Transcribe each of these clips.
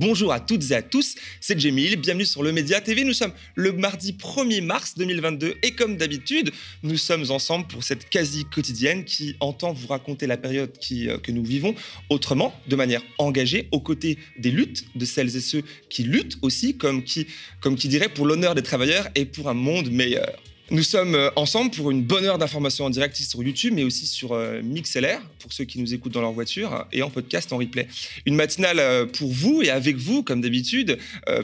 Bonjour à toutes et à tous, c'est Jemil, bienvenue sur le Média TV. Nous sommes le mardi 1er mars 2022 et comme d'habitude, nous sommes ensemble pour cette quasi quotidienne qui entend vous raconter la période euh, que nous vivons autrement, de manière engagée, aux côtés des luttes de celles et ceux qui luttent aussi, comme qui, comme qui dirait, pour l'honneur des travailleurs et pour un monde meilleur. Nous sommes euh, ensemble pour une bonne heure d'information en direct sur YouTube, mais aussi sur euh, MixLR, pour ceux qui nous écoutent dans leur voiture, et en podcast, en replay. Une matinale euh, pour vous et avec vous, comme d'habitude,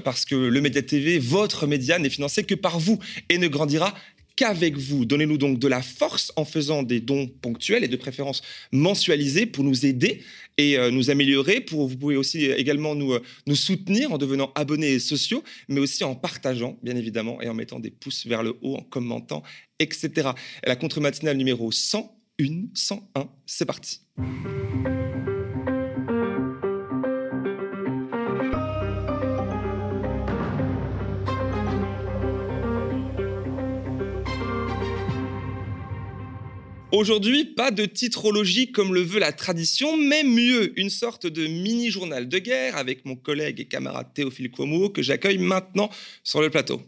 parce que le Média TV, votre média, n'est financé que par vous et ne grandira qu'avec vous. Donnez-nous donc de la force en faisant des dons ponctuels et de préférence mensualisés pour nous aider et euh, nous améliorer. Pour, vous pouvez aussi également nous, euh, nous soutenir en devenant abonnés sociaux, mais aussi en partageant, bien évidemment, et en mettant des pouces vers le haut, en commentant, etc. la contre-matinale numéro 101, 101, c'est parti. Aujourd'hui, pas de titrologie comme le veut la tradition, mais mieux, une sorte de mini-journal de guerre avec mon collègue et camarade Théophile Cuomo que j'accueille maintenant sur le plateau.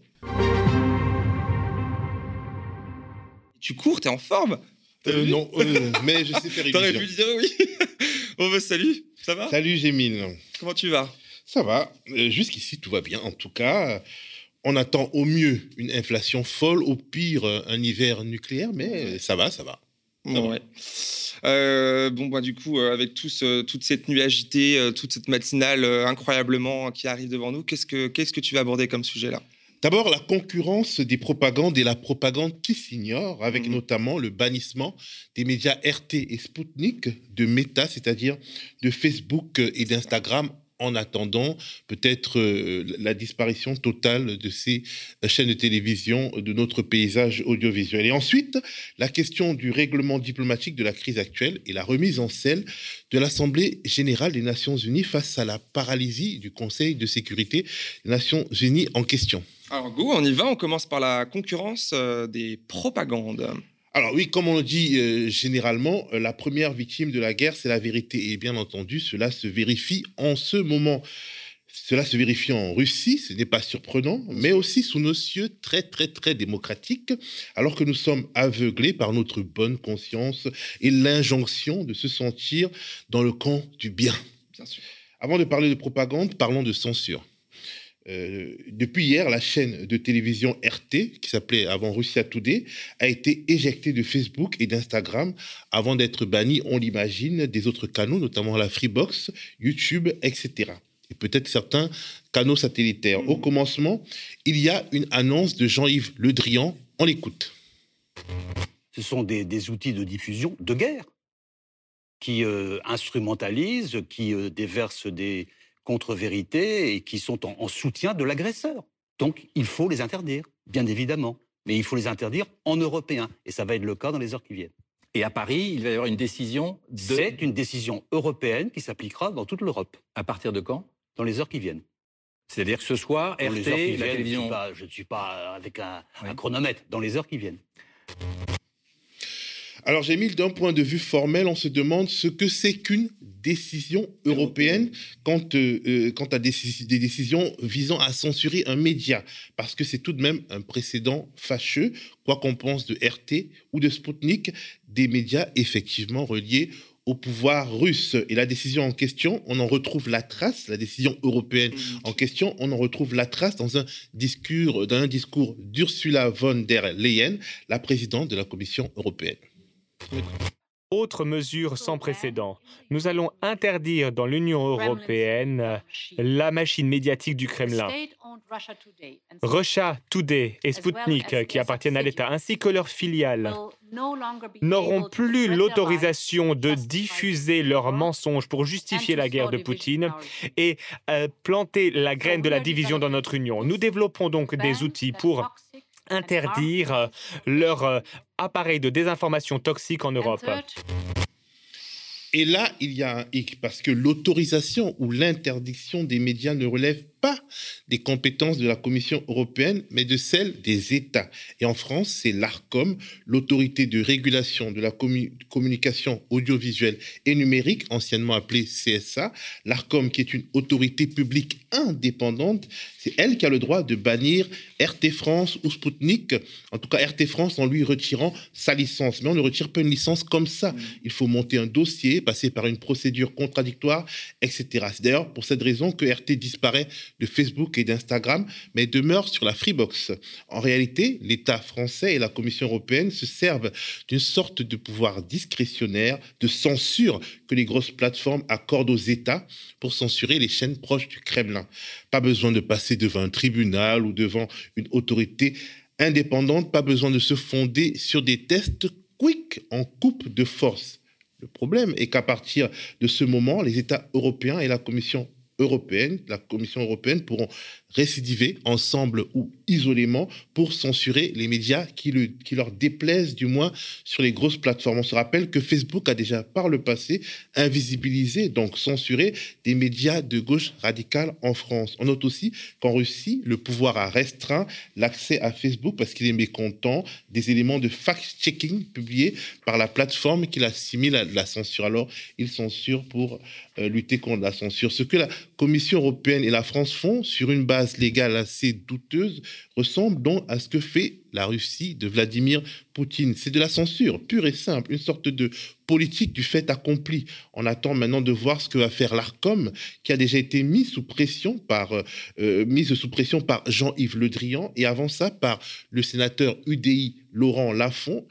Tu cours, t'es en forme? Euh, Non, euh, mais je sais faire T'aurais pu dire oui. bon, bah, salut, ça va? Salut Gémine. Comment tu vas? Ça va. Euh, jusqu'ici, tout va bien. En tout cas, on attend au mieux une inflation folle, au pire un hiver nucléaire, mais ça va, ça va. Euh, bon, bah, du coup, euh, avec toute cette nuit agitée, euh, toute cette matinale incroyablement qui arrive devant nous, qu'est-ce que, qu'est-ce que tu vas aborder comme sujet là? D'abord, la concurrence des propagandes et la propagande qui s'ignore, avec mmh. notamment le bannissement des médias RT et Sputnik de Meta, c'est-à-dire de Facebook et d'Instagram en attendant peut-être euh, la disparition totale de ces chaînes de télévision de notre paysage audiovisuel. Et ensuite, la question du règlement diplomatique de la crise actuelle et la remise en selle de l'Assemblée générale des Nations unies face à la paralysie du Conseil de sécurité des Nations unies en question. Alors, go, on y va. On commence par la concurrence euh, des propagandes. Alors oui, comme on le dit euh, généralement, euh, la première victime de la guerre, c'est la vérité. Et bien entendu, cela se vérifie en ce moment. Cela se vérifie en Russie, ce n'est pas surprenant, mais aussi sous nos cieux très très très démocratiques, alors que nous sommes aveuglés par notre bonne conscience et l'injonction de se sentir dans le camp du bien. bien sûr. Avant de parler de propagande, parlons de censure. Euh, depuis hier, la chaîne de télévision RT, qui s'appelait avant Russia Today, a été éjectée de Facebook et d'Instagram avant d'être bannie, on l'imagine, des autres canaux, notamment la Freebox, YouTube, etc. Et peut-être certains canaux satellitaires. Au commencement, il y a une annonce de Jean-Yves Le Drian. On l'écoute. Ce sont des, outils de diffusion de guerre qui euh, instrumentalisent, qui euh, déversent des, contre-vérité et qui sont en, soutien de l'agresseur. Donc il faut les interdire, bien évidemment. Mais il faut les interdire en européen. Et ça va être le cas dans les heures qui viennent. Et à Paris, il va y avoir une décision de... C'est une décision européenne qui s'appliquera dans toute l'Europe. À partir de quand? Dans les heures qui viennent. C'est-à-dire que ce soir, RT, la télévision... Je ne suis, pas avec un, un chronomètre. Dans les heures qui viennent. Alors, j'ai mis d'un point de vue formel, on se demande ce que c'est qu'une décision européenne quant, euh, euh, quant à des, des, décisions visant à censurer un média, parce que c'est tout de même un précédent fâcheux, quoi qu'on pense de RT ou de Sputnik, des médias effectivement reliés au pouvoir russe. Et la décision en question, on en retrouve la trace, la décision européenne en question, on en retrouve la trace dans un discours, dans un discours d'Ursula von der Leyen, la présidente de la Commission européenne. Autre mesure sans précédent, nous allons interdire dans l'Union européenne la machine médiatique du Kremlin. Russia Today et Sputnik, qui appartiennent à l'État, ainsi que leurs filiales, n'auront plus l'autorisation de diffuser leurs mensonges pour justifier la guerre de Poutine et euh, planter la graine de la division dans notre Union. Nous développons donc des outils pour interdire euh, leur euh, appareil de désinformation toxique en Europe. Et là, il y a un hic, parce que l'autorisation ou l'interdiction des médias ne relève pas des compétences de la Commission européenne, mais de celles des États. Et en France, c'est l'ARCOM, l'autorité de régulation de la communication audiovisuelle et numérique, anciennement appelée CSA. L'ARCOM, qui est une autorité publique indépendante, c'est elle qui a le droit de bannir RT France ou Sputnik, en tout cas RT France en lui retirant sa licence. Mais on ne retire pas une licence comme ça. Mmh. Il faut monter un dossier, passer par une procédure contradictoire, etc. C'est d'ailleurs pour cette raison que RT disparaît de Facebook et d'Instagram, mais demeure sur la Freebox. En réalité, l'État français et la Commission européenne se servent d'une sorte de pouvoir discrétionnaire, de censure que les grosses plateformes accordent aux États pour censurer les chaînes proches du Kremlin. Pas besoin de passer devant un tribunal ou devant une autorité indépendante, pas besoin de se fonder sur des tests quick en coupe de force. Le problème est qu'à partir de ce moment, les États européens et la Commission européenne, la Commission européenne pourront récidiver ensemble ou isolément pour censurer les médias qui, le, qui leur déplaisent du moins sur les grosses plateformes. On se rappelle que Facebook a déjà par le passé invisibilisé, donc censuré des médias de gauche radicale en France. On note aussi qu'en Russie, le pouvoir a restreint l'accès à Facebook parce qu'il est mécontent des éléments de fact-checking publiés par la plateforme qui assimile à la censure. Alors, il censure pour euh, lutter contre la censure. Ce que la Commission européenne et la France font sur une base légale assez douteuse ressemble donc à ce que fait la Russie de Vladimir Poutine. C'est de la censure pure et simple, une sorte de politique du fait accompli. On attend maintenant de voir ce que va faire l'Arcom, qui a déjà été mis sous pression par, euh, mise sous pression par Jean-Yves Le Drian et avant ça par le sénateur UDI Laurent Lafont.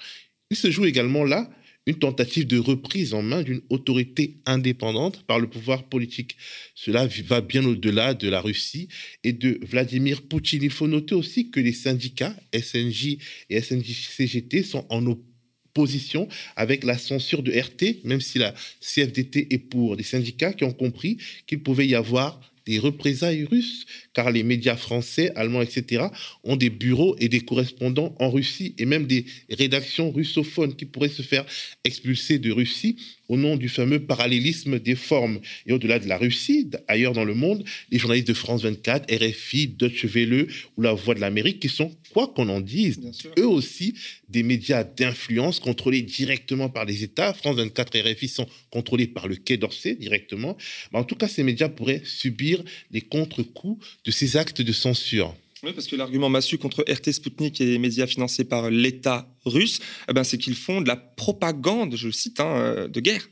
Il se joue également là une tentative de reprise en main d'une autorité indépendante par le pouvoir politique. Cela va bien au-delà de la Russie et de Vladimir Poutine. Il faut noter aussi que les syndicats SNJ et SNJ-CGT sont en opposition avec la censure de RT, même si la CFDT est pour. Des syndicats qui ont compris qu'il pouvait y avoir des représailles russes, car les médias français, allemands, etc., ont des bureaux et des correspondants en Russie, et même des rédactions russophones qui pourraient se faire expulser de Russie au nom du fameux parallélisme des formes. Et au-delà de la Russie, ailleurs dans le monde, les journalistes de France 24, RFI, Deutsche Welle ou La Voix de l'Amérique, qui sont, quoi qu'on en dise, eux aussi des médias d'influence contrôlés directement par les États. France 24 et RFI sont contrôlés par le Quai d'Orsay directement. Mais en tout cas, ces médias pourraient subir les contre-coups de ces actes de censure. Oui, parce que l'argument massu contre RT Sputnik et les médias financés par l'État russe, eh ben, c'est qu'ils font de la propagande, je cite, hein, euh, de guerre.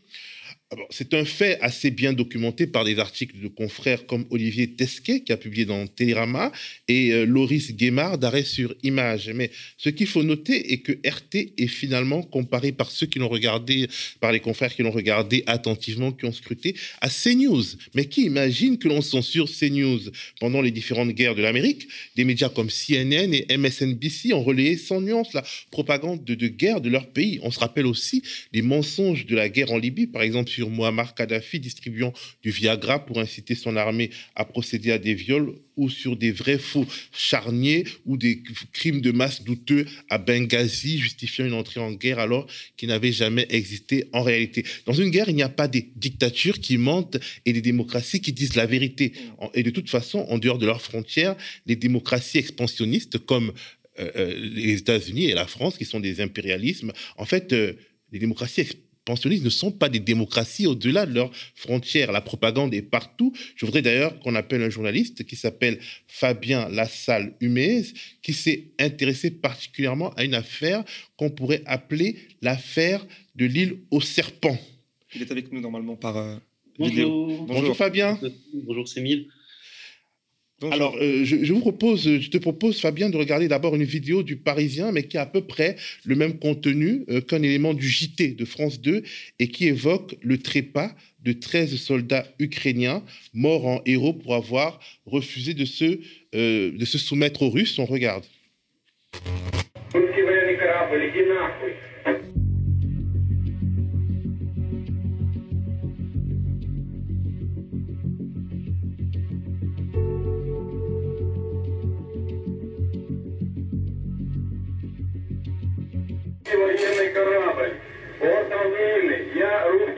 Ah c'est un fait assez bien documenté par des articles de confrères comme Olivier Tesquet, qui a publié dans Télérama, et euh, Loris Guémard d'Arrêt sur Image. Mais ce qu'il faut noter est que RT est finalement comparé par ceux qui l'ont regardé, par les confrères qui l'ont regardé attentivement, qui ont scruté, à CNews. Mais qui imagine que l'on censure CNews? Pendant les différentes guerres de l'Amérique, des médias comme CNN et MSNBC ont relayé sans nuance la propagande de, de guerre de leur pays. On se rappelle aussi les mensonges de la guerre en Libye, par exemple sur Muammar Kadhafi distribuant du Viagra pour inciter son armée à procéder à des viols ou sur des vrais faux charniers ou des crimes de masse douteux à Benghazi justifiant une entrée en guerre alors qu'il n'avait jamais existé en réalité. Dans une guerre, il n'y a pas des dictatures qui mentent et des démocraties qui disent la vérité. Et de toute façon, en dehors de leurs frontières, les démocraties expansionnistes comme euh, euh, les États-Unis et la France, qui sont des impérialismes, en fait, euh, les démocraties pensionnistes ne sont pas des démocraties au-delà de leurs frontières. La propagande est partout. Je voudrais d'ailleurs qu'on appelle un journaliste qui s'appelle Fabien Lassalle Humez, qui s'est intéressé particulièrement à une affaire qu'on pourrait appeler l'affaire de l'île aux serpents. Il est avec nous normalement par euh, Bonjour. vidéo. Bonjour. Fabien. Bonjour Sémile. Alors, euh, propose, je te propose, Fabien, de regarder d'abord une vidéo du Parisien, mais qui a à peu près le même contenu euh, qu'un élément du JT de France 2 et qui évoque le trépas de 13 soldats ukrainiens morts en héros pour avoir refusé euh, de se soumettre aux Russes. On regarde.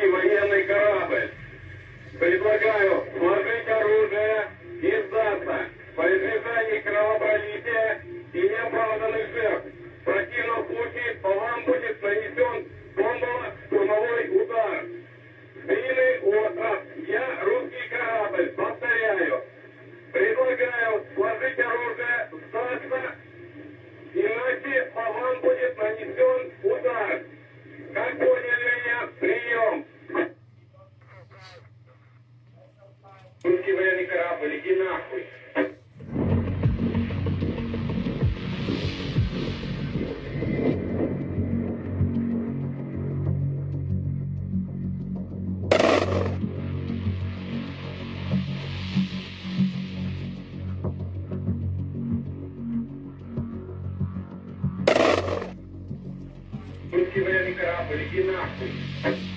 Русский военный корабль. Предлагаю сложить оружие и сдать. сдаться. По избежанию кровопролития и неоправданных жертв. В противном случае по вам будет нанесен бомбово-штурмовой удар. Змеиный остров. Я русский корабль. Повторяю. Предлагаю сложить оружие, сдаться, иначе по вам будет нанесен удар. Как поняли меня? Прием. Русский военный корабль, иди нахуй. Русский военный корабль, иди нахуй.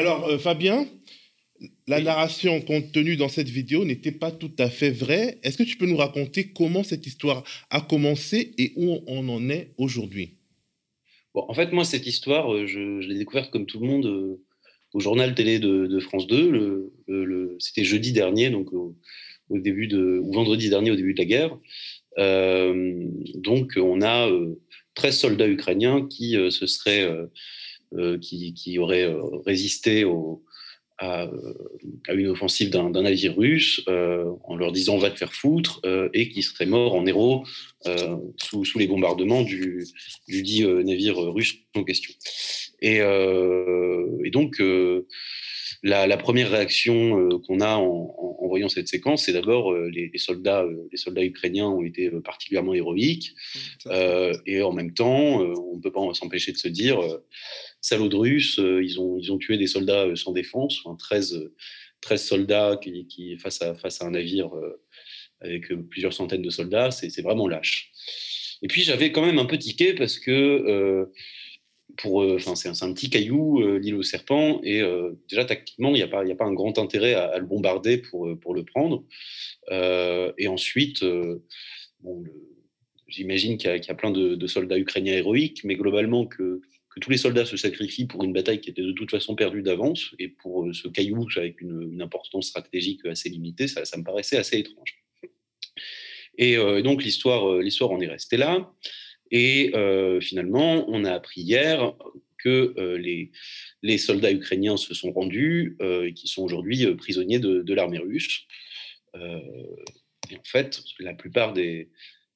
Alors, euh, Fabien, la narration contenue dans cette vidéo n'était pas tout à fait vraie. Est-ce que tu peux nous raconter comment cette histoire a commencé et où on en est aujourd'hui? Bon, en fait, moi, cette histoire, euh, je, je l'ai découverte comme tout le monde euh, au journal télé de, de France 2. Le, le- le- C'était jeudi dernier, donc au, au début de, ou vendredi dernier, au début de la guerre. Euh, donc, on a euh, 13 soldats ukrainiens qui se seraient, qui, qui auraient euh, résisté au, à, euh, à une offensive d'un navire russe euh, en leur disant va te faire foutre euh, et qui seraient morts en héros euh, sous, sous les bombardements du, du dit euh, navire russe en question. Et, euh, et donc, euh, la, la première réaction euh, qu'on a en, en- en voyant cette séquence, c'est d'abord euh, les, les soldats, euh, les soldats ukrainiens ont été euh, particulièrement héroïques, euh, et en même temps, euh, on ne peut pas s'empêcher de se dire, euh, salauds de Russes, euh, ils, ont, ils ont tué des soldats euh, sans défense, enfin, 13, euh, 13 soldats qui, face, à, face à un navire euh, avec euh, plusieurs centaines de soldats, c'est vraiment lâche. Et puis j'avais quand même un peu tiqué parce que euh, euh, c'est un, petit caillou, euh, l'île aux serpents, et euh, déjà tactiquement il n'y a pas, a pas un grand intérêt à, le bombarder pour, euh, pour le prendre. Euh, et ensuite, euh, j'imagine qu'il y, a- qu'il y a plein de, de soldats ukrainiens héroïques, mais globalement que que tous les soldats se sacrifient pour une bataille qui était de toute façon perdue d'avance, et pour euh, ce caillou avec une, importance stratégique assez limitée, ça, me paraissait assez étrange. Et euh, donc l'histoire, euh, l'histoire en est restée là. Et finalement, on a appris hier que les, les soldats ukrainiens se sont rendus et qui sont aujourd'hui prisonniers de, de l'armée russe. Et en fait, la plupart des,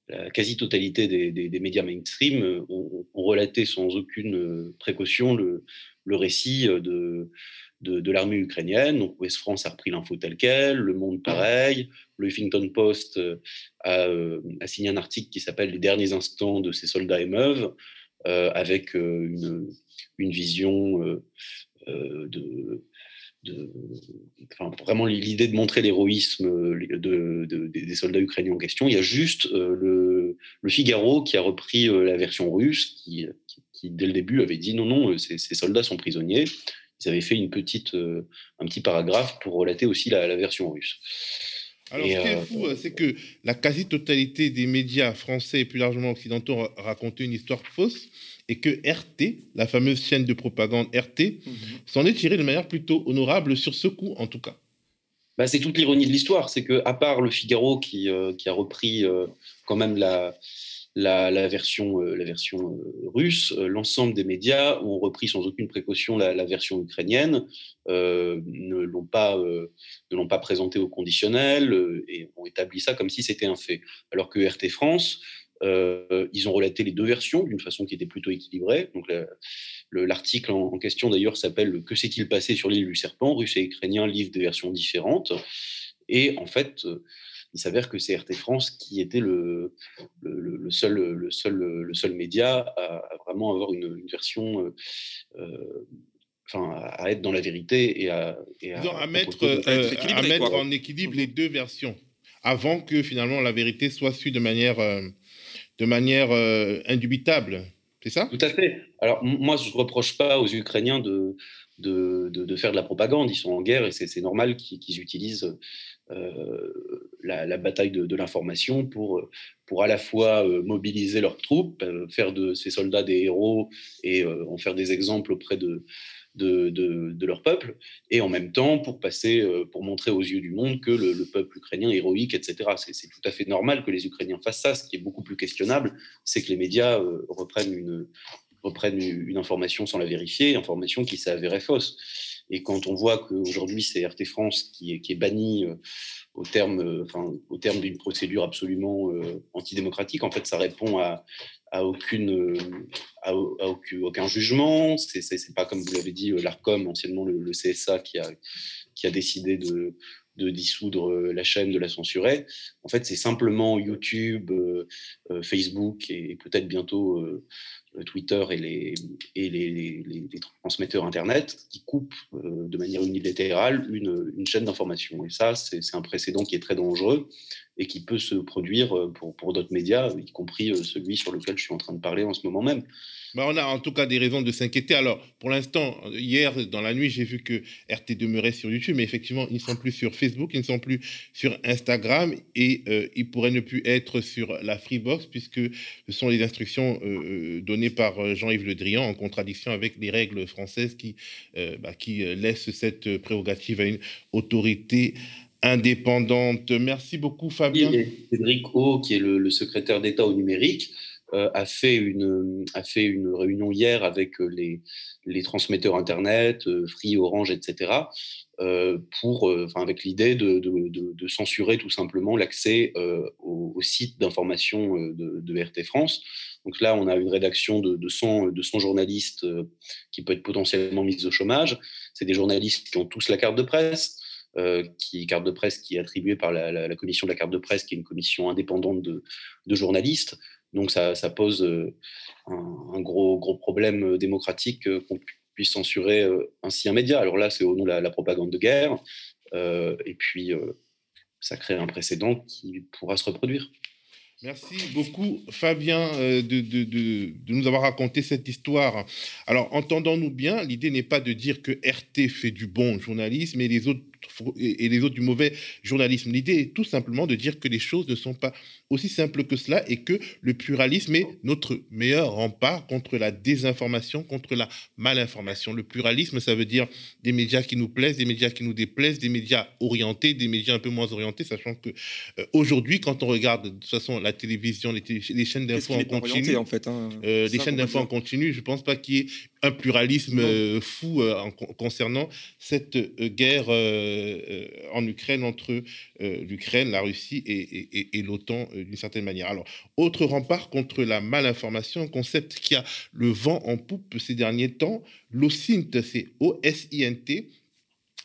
la quasi-totalité des, médias mainstream euh, ont, relaté sans aucune euh, précaution le, récit euh, de, l'armée ukrainienne. Donc, Ouest France a repris l'info telle quelle, Le Monde pareil, le Huffington Post a, signé un article qui s'appelle Les derniers instants de ces soldats et meuves, euh, avec une, vision de, de- enfin, vraiment l'idée de montrer l'héroïsme euh, de, de- des soldats ukrainiens en question. Il y a juste euh, le, le Figaro qui a repris euh, la version russe, qui, qui, qui, dès le début avait dit non, non, ces, ces soldats sont prisonniers. Ils avaient fait une petite, euh, un petit paragraphe pour relater aussi la, la version russe. Alors, Et, ce qui est fou, c'est que la quasi-totalité des médias français et plus largement occidentaux ra- racontaient une histoire fausse et que RT, la fameuse chaîne de propagande RT, s'en est tirée de manière plutôt honorable sur ce coup, en tout cas. Bah, c'est toute l'ironie de l'histoire, c'est que à part le Figaro qui, euh, qui a repris euh, quand même la, la, la version, euh, la version euh, russe, euh, l'ensemble des médias ont repris sans aucune précaution la, la version ukrainienne, euh, ne l'ont pas, euh, ne l'ont pas présenté au conditionnel euh, et ont établi ça comme si c'était un fait. Alors que RT France, euh, ils ont relaté les deux versions d'une façon qui était plutôt équilibrée. Donc la- le- l'article en, en question d'ailleurs s'appelle Que s'est-il passé sur l'île du Serpent? Russes et Ukrainiens livrent des versions différentes. Et en fait, euh, il s'avère que c'est RT France qui était le, le, le- le seul, le, seul, le seul média à, à vraiment avoir une, une version, euh, enfin, à être dans la vérité et à, et à, Disons, à mettre, à mettre en équilibre les deux versions avant que finalement la vérité soit sue de manière, de manière euh, indubitable. C'est ça? Tout à fait. Alors, moi, je ne reproche pas aux Ukrainiens de, de, de, faire de la propagande. Ils sont en guerre et c'est normal qu'ils utilisent euh, la, bataille de, l'information pour, pour à la fois euh, mobiliser leurs troupes, faire de ces soldats des héros et en faire des exemples auprès de, de, leur peuple, et en même temps pour passer, pour montrer aux yeux du monde que le, le peuple ukrainien est héroïque, etc. C'est tout à fait normal que les Ukrainiens fassent ça. Ce qui est beaucoup plus questionnable, c'est que les médias reprennent une, reprennent une information sans la vérifier, information qui s'est avérée fausse. Et quand on voit qu'aujourd'hui, c'est RT France qui est, banni euh, au terme, euh, enfin, au terme d'une procédure absolument euh, antidémocratique, en fait, ça répond à, à aucune, à, aucun, jugement. C'est pas, comme vous l'avez dit, l'ARCOM, anciennement le, CSA, qui a, décidé de, dissoudre la chaîne, de la censurer. En fait, c'est simplement YouTube, Facebook et, peut-être bientôt Twitter et les, et les, transmetteurs Internet qui coupent euh, de manière unilatérale une, une chaîne d'information. Et ça, c'est un précédent qui est très dangereux et qui peut se produire euh, pour, d'autres médias, y compris euh, celui sur lequel je suis en train de parler en ce moment même. Bah, on a en tout cas des raisons de s'inquiéter. Alors, pour l'instant, hier, dans la nuit, j'ai vu que RT demeurait sur YouTube, mais effectivement, ils ne sont plus sur Facebook, ils ne sont plus sur Instagram et euh, ils pourraient ne plus être sur la Freebox puisque ce sont les instructions données par Jean-Yves Le Drian en contradiction avec les règles françaises qui, bah, qui laissent cette prérogative à une autorité indépendante. Merci beaucoup, Fabien. Cédric O, qui est le secrétaire d'État au numérique, euh, a, fait une, a fait une réunion hier avec euh, les, les transmetteurs Internet, euh, Free, Orange, etc., pour, enfin, avec l'idée de, de, censurer tout simplement l'accès au, site d'information de, de, RT France. Donc là, on a une rédaction de, de, 100, de 100 journalistes qui peut être potentiellement mise au chômage. C'est des journalistes qui ont tous la carte de presse. Euh, qui carte de presse qui est attribuée par la, commission de la carte de presse, qui est une commission indépendante de, journalistes. Donc ça, pose euh, un, gros, gros problème euh, démocratique qu'on puisse censurer ainsi un média. Alors là, c'est au nom de la, propagande de guerre. et puis, ça crée un précédent qui pourra se reproduire. Merci beaucoup, Fabien, de, de, de, nous avoir raconté cette histoire. Alors, entendons-nous bien, l'idée n'est pas de dire que RT fait du bon journalisme et les autres et les autres du mauvais journalisme. L'idée est tout simplement de dire que les choses ne sont pas aussi simples que cela et que le pluralisme est notre meilleur rempart contre la désinformation, contre la malinformation. Le pluralisme, ça veut dire des médias qui nous plaisent, des médias qui nous déplaisent, des médias orientés, des médias un peu moins orientés, sachant que euh, aujourd'hui, quand on regarde de toute façon la télévision, les, chaînes d'infos en continu, en fait, hein, euh, les chaînes d'infos en continu, je pense pas qu'il y ait un pluralisme euh, fou concernant cette guerre en Ukraine entre l'Ukraine, la Russie et, l'OTAN d'une certaine manière. Alors, autre rempart contre la malinformation, un concept qui a le vent en poupe ces derniers temps, l'OSINT, c'est O-S-I-N-T,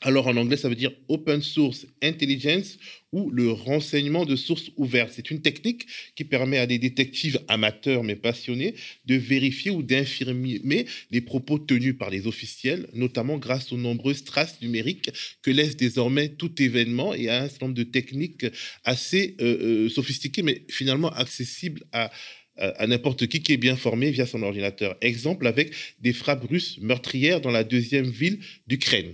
alors en anglais, ça veut dire Open Source Intelligence ou le renseignement de sources ouvertes. C'est une technique qui permet à des détectives amateurs mais passionnés de vérifier ou d'infirmer les propos tenus par les officiels, notamment grâce aux nombreuses traces numériques que laisse désormais tout événement et à un certain nombre de techniques assez euh, euh, sophistiquées mais finalement accessibles à, à n'importe qui qui est bien formé via son ordinateur. Exemple avec des frappes russes meurtrières dans la deuxième ville d'Ukraine.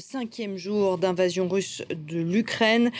cinquième jour d'invasion russe de l'Ukraine.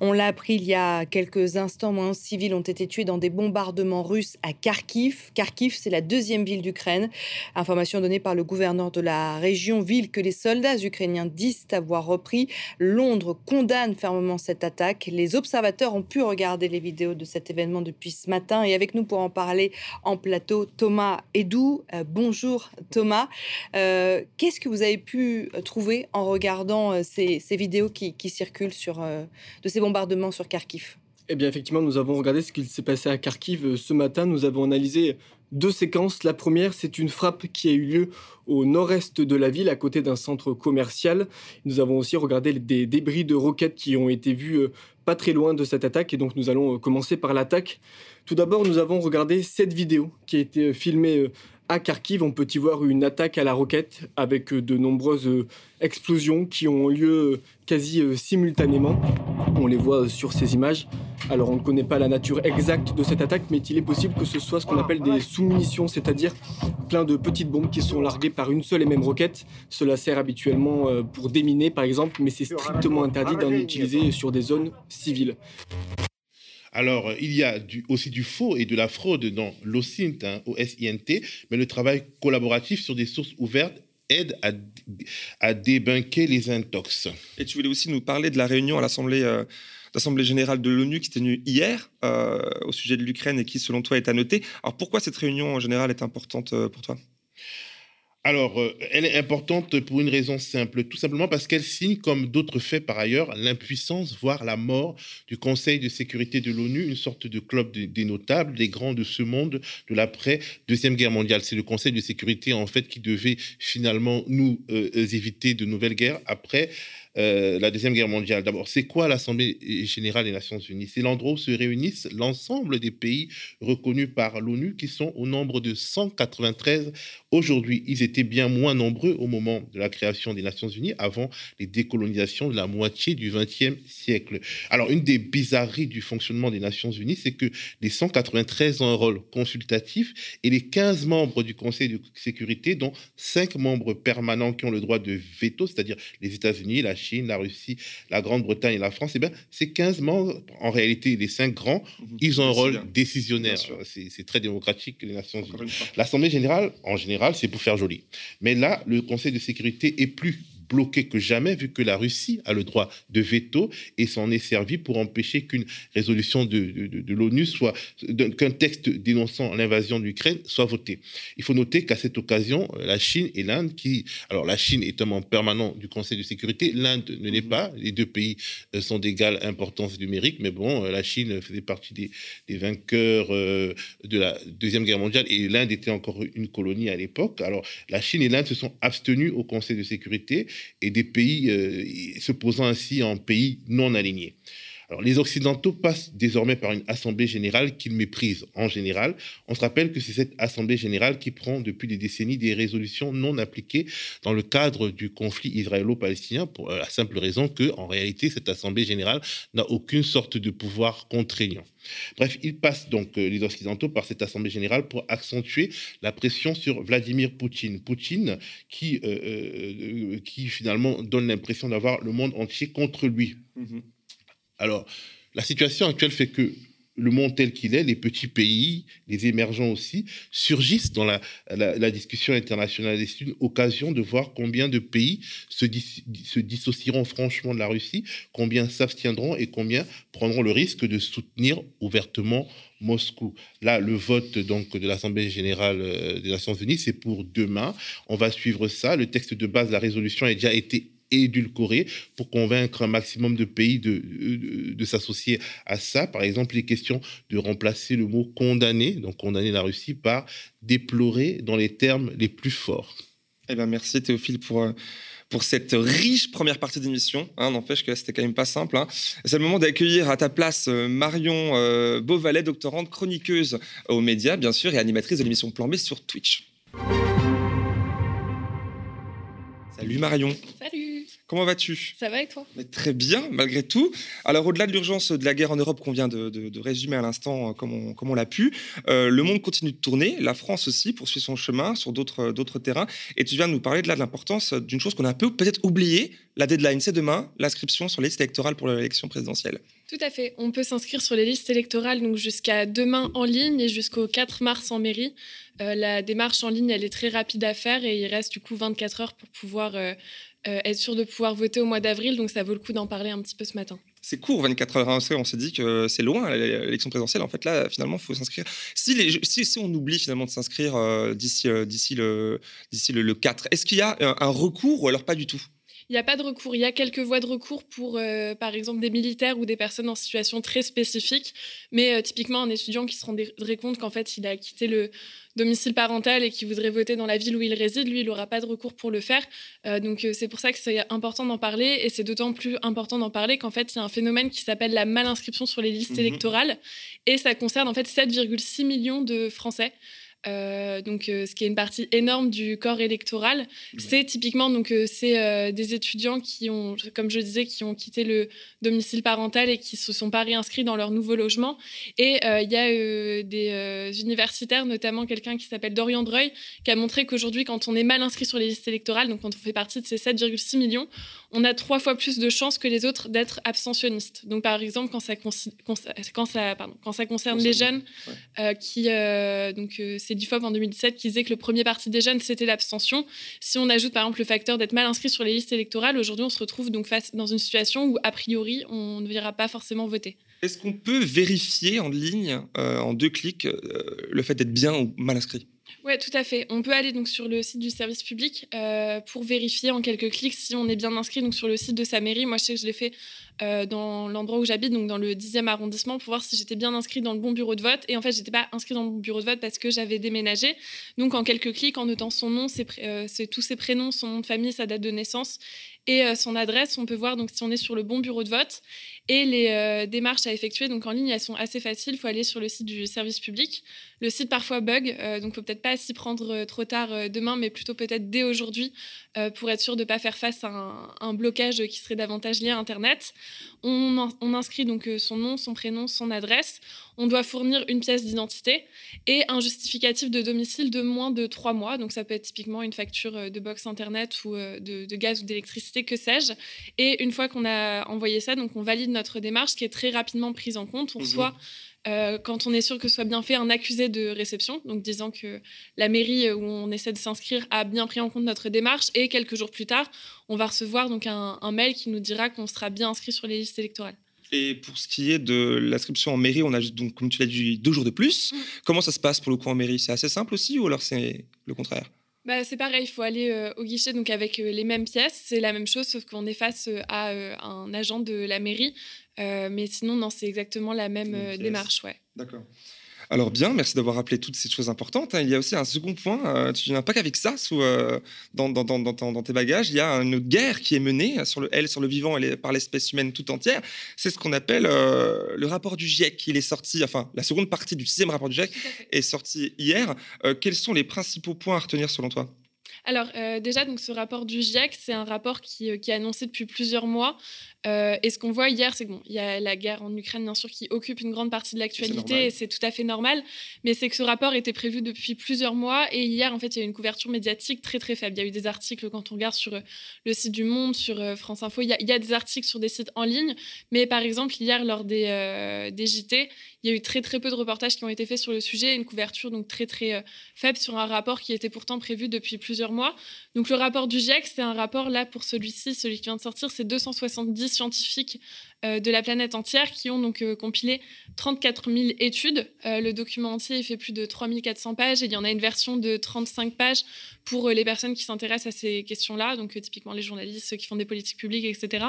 On l'a appris il y a quelques instants, moins civils ont été tués dans des bombardements russes à Kharkiv. Kharkiv, c'est la deuxième ville d'Ukraine. Information donnée par le gouverneur de la région, ville que les soldats ukrainiens disent avoir repris. Londres condamne fermement cette attaque. Les observateurs ont pu regarder les vidéos de cet événement depuis ce matin. Et avec nous pour en parler en plateau, Thomas Edou. Euh, bonjour Thomas. Euh, qu'est-ce que vous avez pu trouver en regardant regardant euh, ces, vidéos qui, circulent sur, euh, de ces bombardements sur Kharkiv Eh bien, effectivement, nous avons regardé ce qu'il s'est passé à Kharkiv euh, ce matin. Nous avons analysé deux séquences. La première, c'est une frappe qui a eu lieu au nord-est de la ville, à côté d'un centre commercial. Nous avons aussi regardé des débris de roquettes qui ont été vus pas très loin de cette attaque. Et donc, nous allons commencer par l'attaque Tout d'abord, nous avons regardé cette vidéo qui a été filmée à Kharkiv, on peut y voir une attaque à la roquette avec de nombreuses explosions qui ont lieu quasi simultanément. On les voit sur ces images. Alors on ne connaît pas la nature exacte de cette attaque, mais il est possible que ce soit ce qu'on appelle des sous-munitions, c'est-à-dire plein de petites bombes qui sont larguées par une seule et même roquette. Cela sert habituellement euh, pour déminer par exemple, mais c'est strictement interdit d'en utiliser sur des zones civiles. Alors, il y a aussi du faux et de la fraude dans l'OSINT, hein, mais le travail collaboratif sur des sources ouvertes aide à, débunker les intox. Et tu voulais aussi nous parler de la réunion à l'Assemblée euh, générale de l'ONU qui s'est tenue hier euh, au sujet de l'Ukraine et qui, selon toi, est à noter. Alors pourquoi cette réunion en général est importante euh, pour toi? Alors, euh, elle est importante pour une raison simple, tout simplement parce qu'elle signe, comme d'autres faits par ailleurs, l'impuissance, voire la mort du Conseil de sécurité de l'ONU, une sorte de club des notables, des grands de ce monde de l'après-deuxième guerre mondiale. C'est le Conseil de sécurité, en fait, qui devait finalement nous éviter de nouvelles guerres après euh, la Deuxième Guerre mondiale. D'abord, c'est quoi l'Assemblée générale des Nations Unies? C'est l'endroit où se réunissent l'ensemble des pays reconnus par l'ONU, qui sont au nombre de 193 aujourd'hui. Ils étaient bien moins nombreux au moment de la création des Nations Unies, avant les décolonisations de la moitié du XXe siècle. Alors, une des bizarreries du fonctionnement des Nations Unies, c'est que les 193 ont un rôle consultatif et les 15 membres du Conseil de sécurité, dont 5 membres permanents qui ont le droit de veto, c'est-à-dire les États-Unis, la Chine, la Russie, la Grande-Bretagne et la France, eh bien, ces 15 membres, en réalité, les 5 grands, mhm. ils ont un rôle décisionnaire. C'est très démocratique, les Nations Unies. L'Assemblée générale, en général, c'est pour faire joli. Mais là, le Conseil de sécurité est plus bloqué que jamais, vu que la Russie a le droit de veto et s'en est servi pour empêcher qu'une résolution de, de, l'ONU soit, qu'un texte dénonçant l'invasion de l'Ukraine soit voté. Il faut noter qu'à cette occasion, la Chine et l'Inde, qui, alors la Chine est un membre permanent du Conseil de sécurité, l'Inde ne l'est mhm. pas. Les deux pays euh, sont d'égale importance numérique, mais bon, euh, la Chine faisait partie des, des vainqueurs euh, de la Deuxième Guerre mondiale et l'Inde était encore une colonie à l'époque. Alors, la Chine et l'Inde se sont abstenus au Conseil de sécurité et des pays euh, se posant ainsi en pays non alignés. Les Occidentaux passent désormais par une assemblée générale qu'ils méprisent en général. On se rappelle que c'est cette assemblée générale qui prend depuis des décennies des résolutions non appliquées dans le cadre du conflit israélo-palestinien pour la simple raison que, en réalité, cette assemblée générale n'a aucune sorte de pouvoir contraignant. Bref, ils passent donc euh, les Occidentaux par cette assemblée générale pour accentuer la pression sur Vladimir Poutine. Poutine qui, euh, euh, qui finalement donne l'impression d'avoir le monde entier contre lui. Mm-hmm. Alors, la situation actuelle fait que le monde tel qu'il est, les petits pays, les émergents aussi, surgissent dans la, discussion internationale. C'est une occasion de voir combien de pays se, se, dissocieront franchement de la Russie, combien s'abstiendront et combien prendront le risque de soutenir ouvertement Moscou. Là, le vote donc de l'Assemblée générale euh, des Nations Unies, c'est pour demain. On va suivre ça. Le texte de base de la résolution a déjà été édulcoré pour convaincre un maximum de pays de, de, s'associer à ça. Par exemple, les questions de remplacer le mot condamner, donc condamner la Russie, par déplorer dans les termes les plus forts. Eh bien, merci Théophile pour, euh, pour cette riche première partie d'émission. Hein, N'empêche que c'était quand même pas simple. Hein. C'est le moment d'accueillir à ta place euh, Marion euh, Beauvalet, doctorante chroniqueuse aux médias, bien sûr, et animatrice de l'émission Plan B sur Twitch. Salut Marion. Salut. Comment vas-tu? Ça va et toi? Très bien, malgré tout. Alors, au-delà de l'urgence de la guerre en Europe qu'on vient de, résumer à l'instant euh, comme on, comme on l'a pu, euh, le monde continue de tourner. La France aussi poursuit son chemin sur d'autres, d'autres terrains. Et tu viens de nous parler de, là, de l'importance d'une chose qu'on a un peu peut-être oubliée. La deadline, c'est demain, l'inscription sur les listes électorales pour l'élection présidentielle. Tout à fait. On peut s'inscrire sur les listes électorales donc jusqu'à demain en ligne et jusqu'au 4 mars en mairie. Euh, la démarche en ligne, elle est très rapide à faire et il reste du coup 24 heures pour pouvoir euh, être sûr de pouvoir voter au mois d'avril. Donc ça vaut le coup d'en parler un petit peu ce matin. C'est court, 24 heures. Hein. On s'est dit que c'est loin l'élection présidentielle. En fait, là, finalement, il faut s'inscrire. Si, on oublie finalement de s'inscrire euh, d'ici euh, d'ici le, d'ici le, 4, est-ce qu'il y a un, recours ou alors pas du tout? Il n'y a pas de recours. Il y a quelques voies de recours pour, euh, par exemple, des militaires ou des personnes en situation très spécifique. Mais euh, typiquement, un étudiant qui se rendrait compte qu'en fait, il a quitté le domicile parental et qui voudrait voter dans la ville où il réside, lui, il n'aura pas de recours pour le faire. Euh, donc, c'est pour ça que c'est important d'en parler. Et c'est d'autant plus important d'en parler qu'en fait, il y a un phénomène qui s'appelle la malinscription sur les listes mmh électorales. Et ça concerne en fait 7,6 millions de Français. Euh, donc, euh, ce qui est une partie énorme du corps électoral. C'est typiquement donc euh, c'est des étudiants qui ont, comme je disais, qui ont quitté le domicile parental et qui se sont pas réinscrits dans leur nouveau logement. Et il y a des universitaires, notamment quelqu'un qui s'appelle Dorian Dreuil, qui a montré qu'aujourd'hui, quand on est mal inscrit sur les listes électorales, donc quand on fait partie de ces 7,6 millions, on a trois fois plus de chances que les autres d'être abstentionnistes. Donc, par exemple, quand ça, quand ça, pardon, quand ça concerne les jeunes, qui donc c'est c'est d'IFOP en 2017 qui disait que le premier parti des jeunes, c'était l'abstention. Si on ajoute par exemple le facteur d'être mal inscrit sur les listes électorales, aujourd'hui on se retrouve donc face dans une situation où a priori on ne verra pas forcément voter. Est-ce qu'on peut vérifier en ligne, euh, en deux clics, euh, le fait d'être bien ou mal inscrit? Oui, tout à fait. On peut aller donc sur le site du service public euh, pour vérifier en quelques clics si on est bien inscrit donc sur le site de sa mairie. Moi, je sais que je l'ai fait euh, dans l'endroit où j'habite, donc dans le 10e arrondissement, pour voir si j'étais bien inscrit dans le bon bureau de vote. Et en fait, j'étais pas inscrit dans le bon bureau de vote parce que j'avais déménagé. Donc, en quelques clics, en notant son nom, c'est euh, tous ses prénoms, son nom de famille, sa date de naissance et euh, son adresse. On peut voir donc si on est sur le bon bureau de vote. Et les euh, démarches à effectuer donc en ligne, elles sont assez faciles. Il faut aller sur le site du service public. Le site parfois bug, euh, donc faut peut-être pas s'y prendre trop tard demain, mais plutôt peut-être dès aujourd'hui pour être sûr de ne pas faire face à un, blocage qui serait davantage lié à Internet. On, inscrit donc son nom, son prénom, son adresse on doit fournir une pièce d'identité et un justificatif de domicile de moins de trois mois. Donc ça peut être typiquement une facture de box internet ou de, gaz ou d'électricité, que sais-je. Et une fois qu'on a envoyé ça, donc on valide notre démarche qui est très rapidement prise en compte. On mhm. reçoit euh, quand on est sûr que ce soit bien fait, un accusé de réception, donc disant que la mairie où on essaie de s'inscrire a bien pris en compte notre démarche. Et quelques jours plus tard, on va recevoir donc un, un mail qui nous dira qu'on sera bien inscrit sur les listes électorales. Et pour ce qui est de l'inscription en mairie, on a donc, comme tu l'as dit, deux jours de plus. Mm. Comment ça se passe pour le coup en mairie? C'est assez simple aussi ou alors c'est le contraire? Bah, c'est pareil, il faut aller euh, au guichet donc avec euh, les mêmes pièces. C'est la même chose, sauf qu'on est face euh, à un agent de la mairie. mais sinon, non, c'est exactement la même démarche. Ouais. D'accord. Alors bien, merci d'avoir rappelé toutes ces choses importantes. Hein. Il y a aussi un second point, euh, tu n'as pas qu'avec ça sous, euh, dans, dans, tes bagages, il y a une guerre qui est menée sur le elle, sur le vivant et par l'espèce humaine tout entière. C'est ce qu'on appelle euh, le rapport du GIEC. Il est sorti, enfin la seconde partie du sixième rapport du GIEC est sortie hier. quels sont les principaux points à retenir selon toi? Alors déjà, donc ce rapport du GIEC, c'est un rapport qui, qui, est annoncé depuis plusieurs mois. Euh, et ce qu'on voit hier, c'est qu'il bon, y a la guerre en Ukraine, bien sûr, qui occupe une grande partie de l'actualité, et c'est tout à fait normal. Mais c'est que ce rapport était prévu depuis plusieurs mois, et hier, en fait, il y a eu une couverture médiatique très très faible. Il y a eu des articles quand on regarde sur euh, le site du Monde, sur euh, France Info, il y, a, il y a des articles sur des sites en ligne, mais par exemple, hier, lors des, des JT, il y a eu très peu de reportages qui ont été faits sur le sujet, une couverture donc très très faible sur un rapport qui était pourtant prévu depuis plusieurs mois. Donc le rapport du GIEC, c'est un rapport là pour celui-ci, celui qui vient de sortir, c'est 270 scientifiques euh, de la planète entière qui ont donc euh, compilé 34 000 études. Euh, le document entier fait plus de 3400 pages et il y en a une version de 35 pages pour les personnes qui s'intéressent à ces questions-là, donc typiquement les journalistes, ceux qui font des politiques publiques, etc.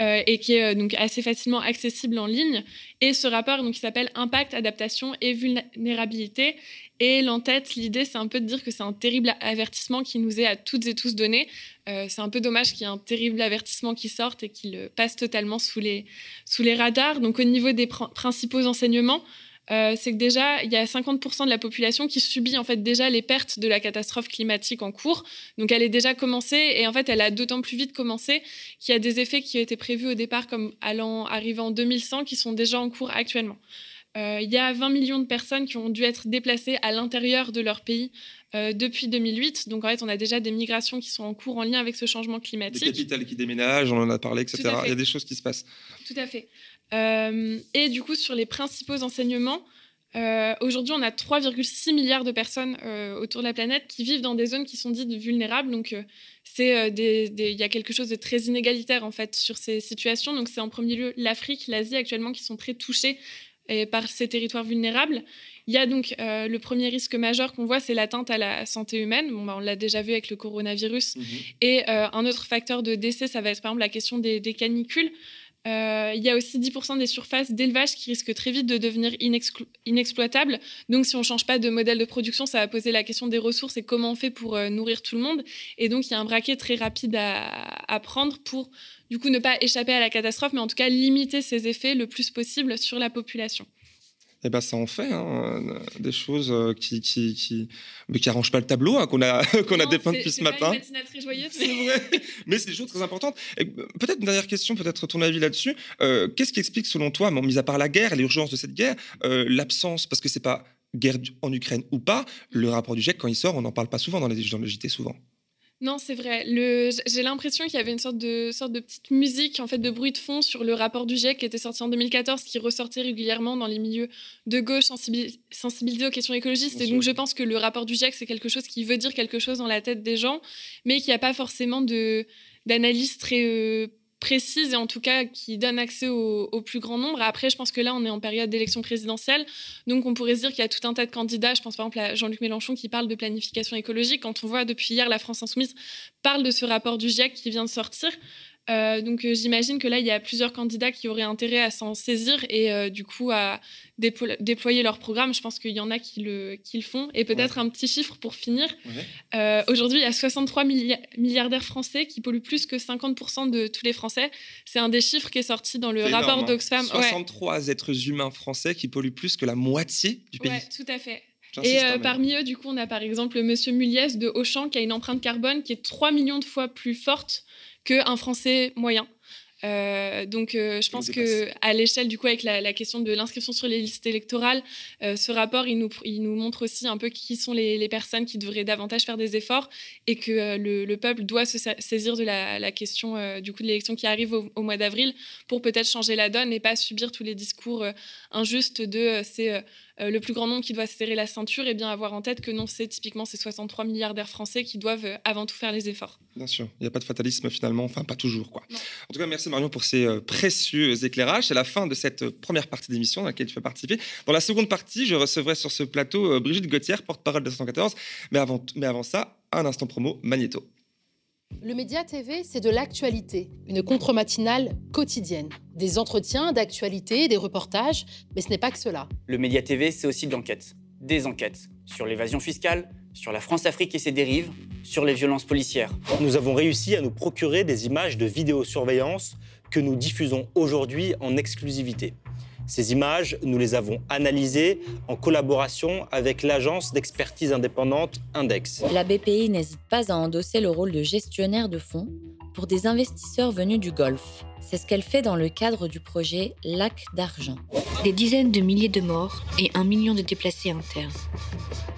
et qui est donc assez facilement accessible en ligne. Et ce rapport, donc, il s'appelle Impact, adaptation et vulnérabilité. Et l'entête, l'idée, c'est un peu de dire que c'est un terrible avertissement qui nous est à toutes et tous donné. Euh, c'est un peu dommage qu'il y ait un terrible avertissement qui sorte et qu'il passe totalement sous les, sous les radars. Donc au niveau des principaux enseignements, euh, c'est que déjà, il y a 50% de la population qui subit en fait déjà les pertes de la catastrophe climatique en cours. Donc elle est déjà commencée et en fait elle a d'autant plus vite commencé qu'il y a des effets qui été prévus au départ comme allant arriver en 2100 qui sont déjà en cours actuellement. Euh, il y a 20 millions de personnes qui ont dû être déplacées à l'intérieur de leur pays euh, depuis 2008. Donc en fait, on a déjà des migrations qui sont en cours en lien avec ce changement climatique. Des capitales qui déménagent, on en a parlé, etc. Il y a des choses qui se passent. Tout à fait. Euh, et du coup, sur les principaux enseignements, aujourd'hui, on a 3,6 milliards de personnes autour de la planète qui vivent dans des zones qui sont dites vulnérables. Donc, c'est il y a quelque chose de très inégalitaire en fait sur ces situations. Donc, c'est en premier lieu l'Afrique, l'Asie actuellement qui sont très touchés et par ces territoires vulnérables. Il y a donc le premier risque majeur qu'on voit, c'est l'atteinte à la santé humaine. Bon, bah, on l'a déjà vu avec le coronavirus. Mhm. Et un autre facteur de décès, ça va être par exemple la question des, des canicules. Euh, il y a aussi 10% des surfaces d'élevage qui risquent très vite de devenir inexploitables. Donc, si on ne change pas de modèle de production, ça va poser la question des ressources et comment on fait pour euh, nourrir tout le monde. Et donc, il y a un braquet très rapide à, prendre pour, du coup, ne pas échapper à la catastrophe, mais en tout cas limiter ses effets le plus possible sur la population eh ben, ça en fait hein, des choses euh, qui, qui, qui, mais qui arrangent pas le tableau hein, qu'on a, qu'on a dépeint depuis ce matin. C'est joyeuse, mais... mais c'est des choses très importantes. Peut-être une dernière question, peut-être ton avis là-dessus. Euh, qu'est-ce qui explique, selon toi, mis à part la guerre et l'urgence de cette guerre, euh, l'absence, parce que c'est pas guerre en Ukraine ou pas, le rapport du GIEC, quand il sort, on n'en parle pas souvent dans les dans le JT souvent. Non, c'est vrai. J'ai l'impression qu'il y avait une sorte de, sorte de petite musique, en fait, de bruit de fond sur le rapport du GIEC qui était sorti en 2014, qui ressortait régulièrement dans les milieux de gauche sensibilisés aux questions écologistes. et donc, je pense que le rapport du GIEC, c'est quelque chose qui veut dire quelque chose dans la tête des gens, mais qui n'a pas forcément d'analyse très euh, précise et en tout cas qui donne accès au, plus grand nombre. Après, je pense que là, on est en période d'élection présidentielle, donc on pourrait se dire qu'il y a tout un tas de candidats. Je pense par exemple à Jean-Luc Mélenchon qui parle de planification écologique. Quand on voit depuis hier la France insoumise parle de ce rapport du GIEC qui vient de sortir, euh, donc euh, j'imagine que là, il y a plusieurs candidats qui auraient intérêt à s'en saisir et euh, du coup à déployer leur programme. Je pense qu'il y en a qui le, qui le font. Et peut-être un petit chiffre pour finir. Aujourd'hui, il y a 63 milliardaires français qui polluent plus que 50% de tous les Français. C'est un des chiffres qui est sorti dans le rapport hein. d'Oxfam. 63 êtres humains français qui polluent plus que la moitié du pays. Oui, tout à fait. Et parmi eux, du coup, on a par exemple Monsieur Muliez de Auchan qui a une empreinte carbone qui est 3 millions de fois plus forte qu'un Français moyen. Euh, donc, euh, je pense que à l'échelle du coup, avec la, question de l'inscription sur les listes électorales, euh, ce rapport il nous, il nous montre aussi un peu qui sont les, personnes qui devraient davantage faire des efforts et que le, peuple doit se saisir de la, question du coup de l'élection qui arrive au, mois d'avril pour peut-être changer la donne et pas subir tous les discours injustes de c'est euh, le plus grand nombre qui doit serrer la ceinture, et bien avoir en tête que non, c'est typiquement ces 63 milliardaires français qui doivent euh, avant tout faire les efforts. Bien sûr, il n'y a pas de fatalisme finalement, enfin pas toujours. quoi. En tout cas, merci Marion pour ces euh, précieux éclairages. C'est la fin de cette première partie d'émission dans laquelle tu vas participer. Dans la seconde partie, je recevrai sur ce plateau Brigitte Gauthier, porte-parole de 114. Mais avant, mais avant ça, un instant promo, Magnéto. Le Média TV, c'est de l'actualité, une contre-matinale quotidienne. Des entretiens d'actualité, des reportages, mais ce n'est pas que cela. Le Média TV, c'est aussi de l'enquête. Des enquêtes sur l'évasion fiscale, sur la France-Afrique et ses dérives, sur les violences policières. Nous avons réussi à nous procurer des images de vidéosurveillance que nous diffusons aujourd'hui en exclusivité. Ces images, nous les avons analysées en collaboration avec l'agence d'expertise indépendante Index. La BPI n'hésite pas à endosser le rôle de gestionnaire de fonds pour des investisseurs venus du Golfe. C'est ce qu'elle fait dans le cadre du projet Lac d'argent. Des dizaines de milliers de morts et un million de déplacés internes.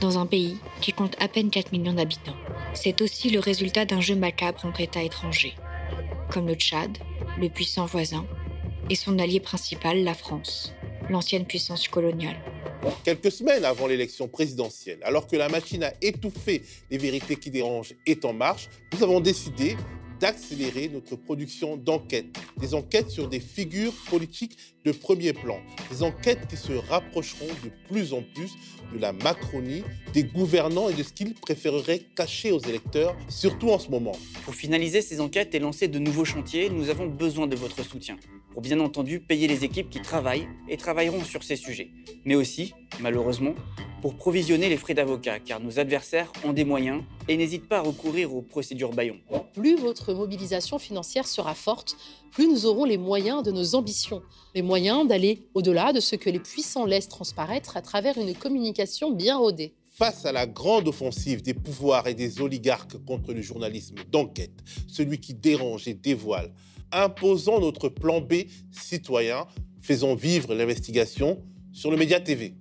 Dans un pays qui compte à peine 4 millions d'habitants. C'est aussi le résultat d'un jeu macabre entre États étrangers, comme le Tchad, le puissant voisin, et son allié principal, la France, l'ancienne puissance coloniale. Quelques semaines avant l'élection présidentielle, alors que la machine à étouffer les vérités qui dérangent est en marche, nous avons décidé d'accélérer notre production d'enquêtes. Des enquêtes sur des figures politiques de premier plan. Des enquêtes qui se rapprocheront de plus en plus de la Macronie, des gouvernants et de ce qu'ils préféreraient cacher aux électeurs, surtout en ce moment. Pour finaliser ces enquêtes et lancer de nouveaux chantiers, nous avons besoin de votre soutien. Pour bien entendu payer les équipes qui travaillent et travailleront sur ces sujets. Mais aussi, malheureusement, pour provisionner les frais d'avocat, car nos adversaires ont des moyens et n'hésitent pas à recourir aux procédures Bayon. Plus votre mobilisation financière sera forte, plus nous aurons les moyens de nos ambitions, les moyens d'aller au-delà de ce que les puissants laissent transparaître à travers une communication bien rodée. Face à la grande offensive des pouvoirs et des oligarques contre le journalisme d'enquête, celui qui dérange et dévoile, imposons notre plan B citoyen, faisons vivre l'investigation sur le Média TV.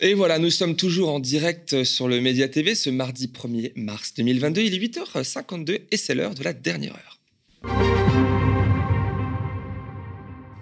Et voilà, nous sommes toujours en direct sur le Média TV ce mardi 1er mars 2022. Il est 8h52 et c'est l'heure de la dernière heure.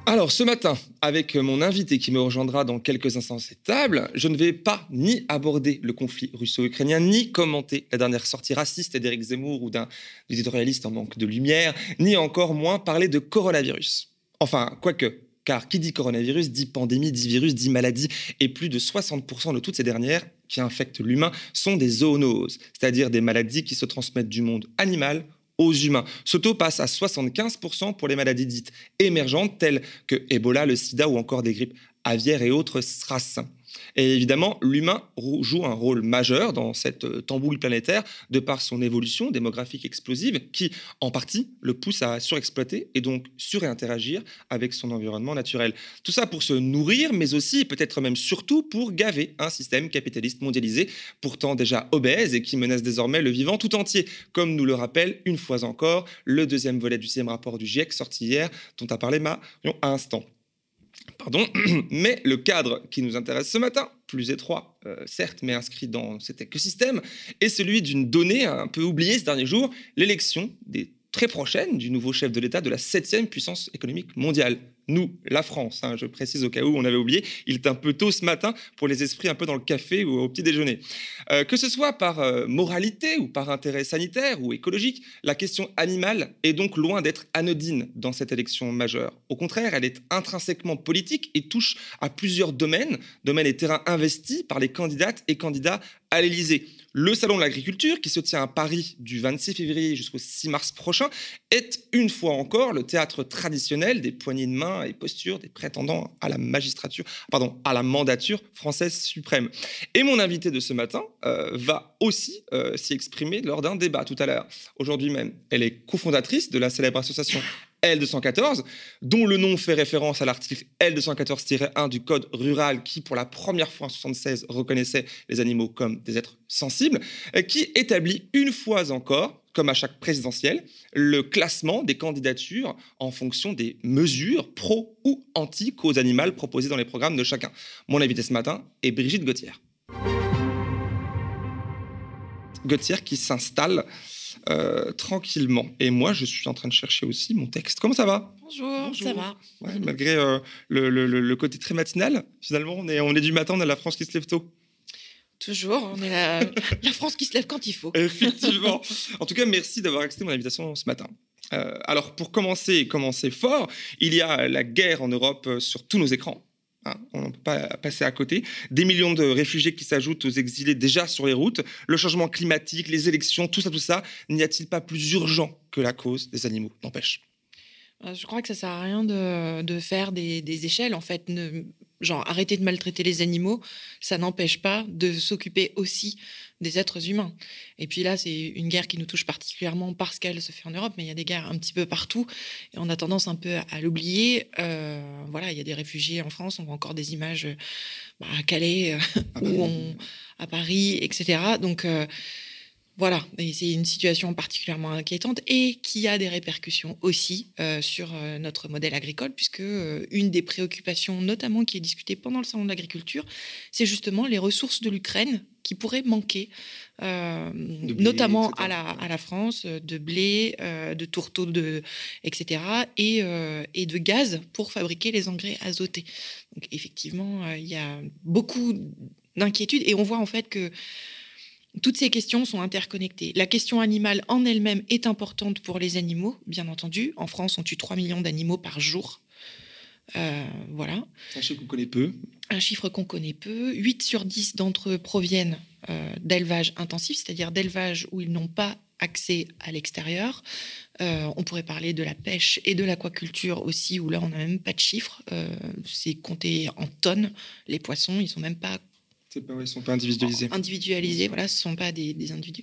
Alors, ce matin, avec mon invité qui me rejoindra dans quelques instants cette table, je ne vais pas ni aborder le conflit russo-ukrainien, ni commenter la dernière sortie raciste d'Éric Zemmour ou d'un éditorialiste en manque de lumière, ni encore moins parler de coronavirus. Enfin, quoique, car qui dit coronavirus dit pandémie, dit virus, dit maladie, et plus de 60% de toutes ces dernières qui infectent l'humain sont des zoonoses, c'est-à-dire des maladies qui se transmettent du monde animal aux humains. Ce taux passe à 75% pour les maladies dites émergentes telles que Ebola, le sida ou encore des grippes aviaires et autres SRAS. Et évidemment, l'humain joue un rôle majeur dans cette euh, tambouille planétaire de par son évolution démographique explosive qui, en partie, le pousse à surexploiter et donc surinteragir avec son environnement naturel. Tout ça pour se nourrir, mais aussi, peut-être même surtout, pour gaver un système capitaliste mondialisé, pourtant déjà obèse et qui menace désormais le vivant tout entier, comme nous le rappelle une fois encore le deuxième volet du sixième rapport du GIEC sorti hier, dont a parlé Marion à instant. Pardon, mais le cadre qui nous intéresse ce matin, plus étroit, euh, certes, mais inscrit dans cet écosystème, est celui d'une donnée un peu oubliée ces derniers jours, l'élection des très prochaine du nouveau chef de l'État de la septième puissance économique mondiale. Nous, la France, hein, je précise au cas où on avait oublié, il est un peu tôt ce matin pour les esprits un peu dans le café ou au petit déjeuner. Euh, que ce soit par euh, moralité ou par intérêt sanitaire ou écologique, la question animale est donc loin d'être anodine dans cette élection majeure. Au contraire, elle est intrinsèquement politique et touche à plusieurs domaines, domaines et terrains investis par les candidates et candidats à l'Élysée. Le Salon de l'Agriculture, qui se tient à Paris du 26 février jusqu'au 6 mars prochain, est une fois encore le théâtre traditionnel des poignées de main et postures des prétendants à la magistrature, pardon, à la mandature française suprême. Et mon invité de ce matin euh, va aussi euh, s'y exprimer lors d'un débat tout à l'heure, aujourd'hui même. Elle est cofondatrice de la célèbre association L214, dont le nom fait référence à l'article L214-1 du Code rural qui, pour la première fois en 1976, reconnaissait les animaux comme des êtres sensibles, euh, qui établit une fois encore, comme à chaque présidentielle, le classement des candidatures en fonction des mesures pro ou anti-cause animale proposées dans les programmes de chacun. Mon invité ce matin est Brigitte Gauthier. Gauthier qui s'installe euh, tranquillement. Et moi, je suis en train de chercher aussi mon texte. Comment ça va? Bonjour, ça va. malgré euh, le, côté très matinal, finalement, on est, on est du matin, on a la France qui se lève tôt. Toujours, on est la, la France qui se lève quand il faut. Effectivement. en tout cas, merci d'avoir accepté mon invitation ce matin. Euh, alors, pour commencer et commencer fort, il y a la guerre en Europe sur tous nos écrans. Hein, on ne peut pas passer à côté. Des millions de réfugiés qui s'ajoutent aux exilés déjà sur les routes, le changement climatique, les élections, tout ça, tout ça. N'y a-t-il pas plus urgent que la cause des animaux? N'empêche. Euh, je crois que ça sert à rien de, faire des, échelles. En fait, genre arrêter de maltraiter les animaux, ça n'empêche pas de s'occuper aussi des êtres humains. Et puis là, c'est une guerre qui nous touche particulièrement parce qu'elle se fait en Europe, mais il y a des guerres un petit peu partout et on a tendance un peu à l'oublier. Euh, voilà, il y a des réfugiés en France, on voit encore des images bah, à Calais, euh, ou à Paris, etc. Donc euh, voilà, c'est une situation particulièrement inquiétante et qui a des répercussions aussi euh, sur euh, notre modèle agricole, puisque euh, une des préoccupations, notamment qui est discutée pendant le salon de l'agriculture, c'est justement les ressources de l'Ukraine qui pourraient manquer, notamment à la, à la, France, de blé, de tourteaux, de, etc., et, et de gaz pour fabriquer les engrais azotés. Donc effectivement, il y a beaucoup d'inquiétudes et on voit en fait que toutes ces questions sont interconnectées. La question animale en elle-même est importante pour les animaux, bien entendu. En France, on tue 3 millions d'animaux par jour. Euh, voilà. Un chiffre qu'on connaît peu. Un chiffre qu'on connaît peu. 8 sur 10 d'entre eux proviennent euh, d'élevage intensif, c'est-à-dire d'élevage où ils n'ont pas accès à l'extérieur. Euh, on pourrait parler de la pêche et de l'aquaculture aussi, où là, on n'a même pas de chiffres. c'est compté en tonnes. Les poissons, ils sont même pas ils ne sont pas individualisés. Individualisés, voilà, ce ne sont pas des, individus.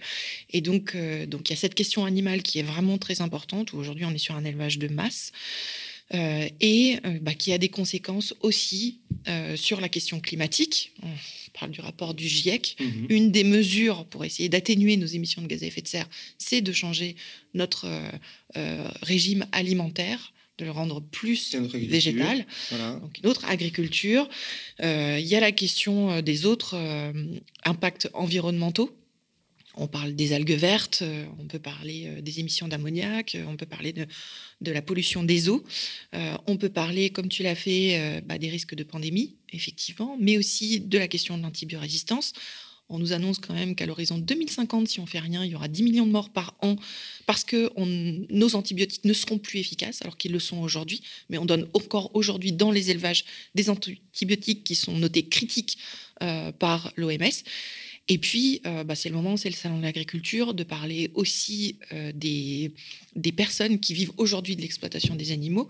Et donc, euh, donc, il y a cette question animale qui est vraiment très importante. Aujourd'hui, on est sur un élevage de masse. Euh, et euh, bah, qui a des conséquences aussi sur la question climatique. On parle du rapport du GIEC. Mhm. Une des mesures pour essayer d'atténuer nos émissions de gaz à effet de serre, c'est de changer notre régime alimentaire de le rendre plus végétal. Donc une autre agriculture. Euh, il y a la question euh, des autres euh, impacts environnementaux. On parle des algues vertes, on peut parler des émissions d'ammoniac, on peut parler de, de, la pollution des eaux, on peut parler, comme tu l'as fait, bah, des risques de pandémie, effectivement, mais aussi de la question de l'antibiorésistance. On nous annonce quand même qu'à l'horizon 2050, si on fait rien, il y aura 10 millions de morts par an parce que nos antibiotiques ne seront plus efficaces alors qu'ils le sont aujourd'hui. Mais on donne encore aujourd'hui dans les élevages des antibiotiques qui sont notés critiques euh, par l'OMS. Et puis, euh, bah, c'est le moment, c'est le salon de l'agriculture, de parler aussi euh, des, des personnes qui vivent aujourd'hui de l'exploitation des animaux.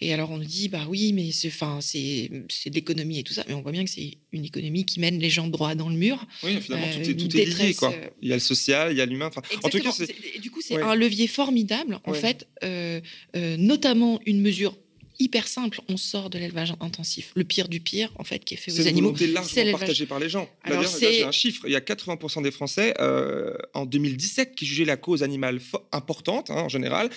Et alors on nous dit, bah oui, mais c'est, enfin, c'est, c'est de l'économie et tout ça, mais on voit bien que c'est une économie qui mène les gens droit dans le mur. Oui, finalement, tout, est, euh, tout est, lié. Quoi. Euh, il y a le social, il y a l'humain. En tout cas, c'est... du coup, c'est un levier formidable, en fait, euh, notamment une mesure hyper simple, on sort de l'élevage intensif. Le pire du pire, en fait, qui est fait aux animaux. C'est largement partagé par les gens. D'ailleurs, j'ai un chiffre. Il y a 80% des Français, en 2017, qui jugeaient la cause animale importante, hein, en général,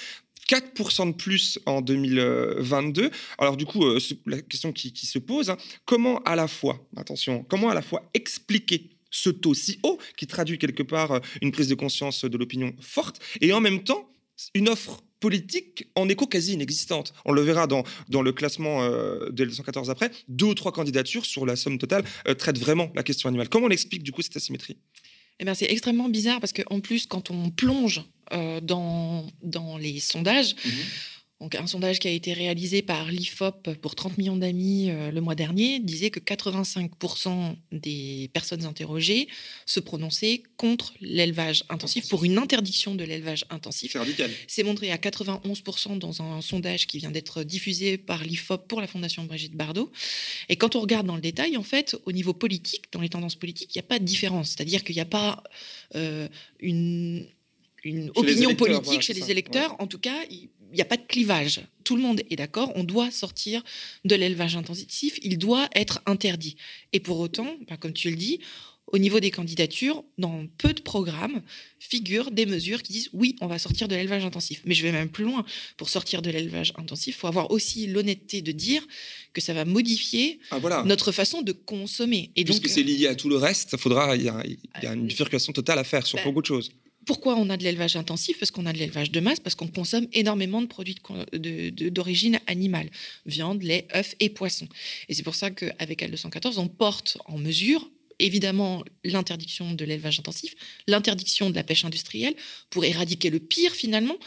4% de plus en 2022. Alors du coup, euh, la question qui, se pose, hein, comment à la fois, attention, comment à la fois expliquer ce taux si haut, qui traduit quelque part euh, une prise de conscience de l'opinion forte, et en même temps une offre politique en écho quasi inexistante. On le verra dans, dans le classement euh, de 114 après, deux ou trois candidatures sur la somme totale traitent vraiment la question animale. Comment on explique du coup cette asymétrie? Eh bien, c'est extrêmement bizarre parce qu'en plus, quand on plonge euh, dans, dans les sondages. Mhm. Donc, un sondage qui a été réalisé par l'IFOP pour 30 millions d'amis euh, le mois dernier disait que 85% des personnes interrogées se prononçaient contre l'élevage intensif, pour une interdiction de l'élevage intensif. C'est radical. C'est montré à 91% dans un sondage qui vient d'être diffusé par l'IFOP pour la Fondation Brigitte Bardot. Et quand on regarde dans le détail, en fait, au niveau politique, dans les tendances politiques, il n'y a pas de différence. C'est-à-dire qu'il n'y a pas euh, une une opinion politique chez les électeurs. En tout cas, il n'y a pas de clivage. Tout le monde est d'accord, on doit sortir de l'élevage intensif, il doit être interdit. Et pour autant, bah, comme tu le dis, au niveau des candidatures, dans peu de programmes, figurent des mesures qui disent oui, on va sortir de l'élevage intensif. Mais je vais même plus loin. Pour sortir de l'élevage intensif, il faut avoir aussi l'honnêteté de dire que ça va modifier ah, notre façon de consommer. Et Puisque c'est lié à tout le reste, il faudra, il y, a, une bifurcation totale à faire sur bah, beaucoup de choses. Pourquoi on a de l'élevage intensif? Parce qu'on a de l'élevage de masse, parce qu'on consomme énormément de produits d'origine animale, viande, lait, œufs et poissons. Et c'est pour ça qu'avec L214, on porte en mesure évidemment l'interdiction de l'élevage intensif, l'interdiction de la pêche industrielle pour éradiquer le pire finalement,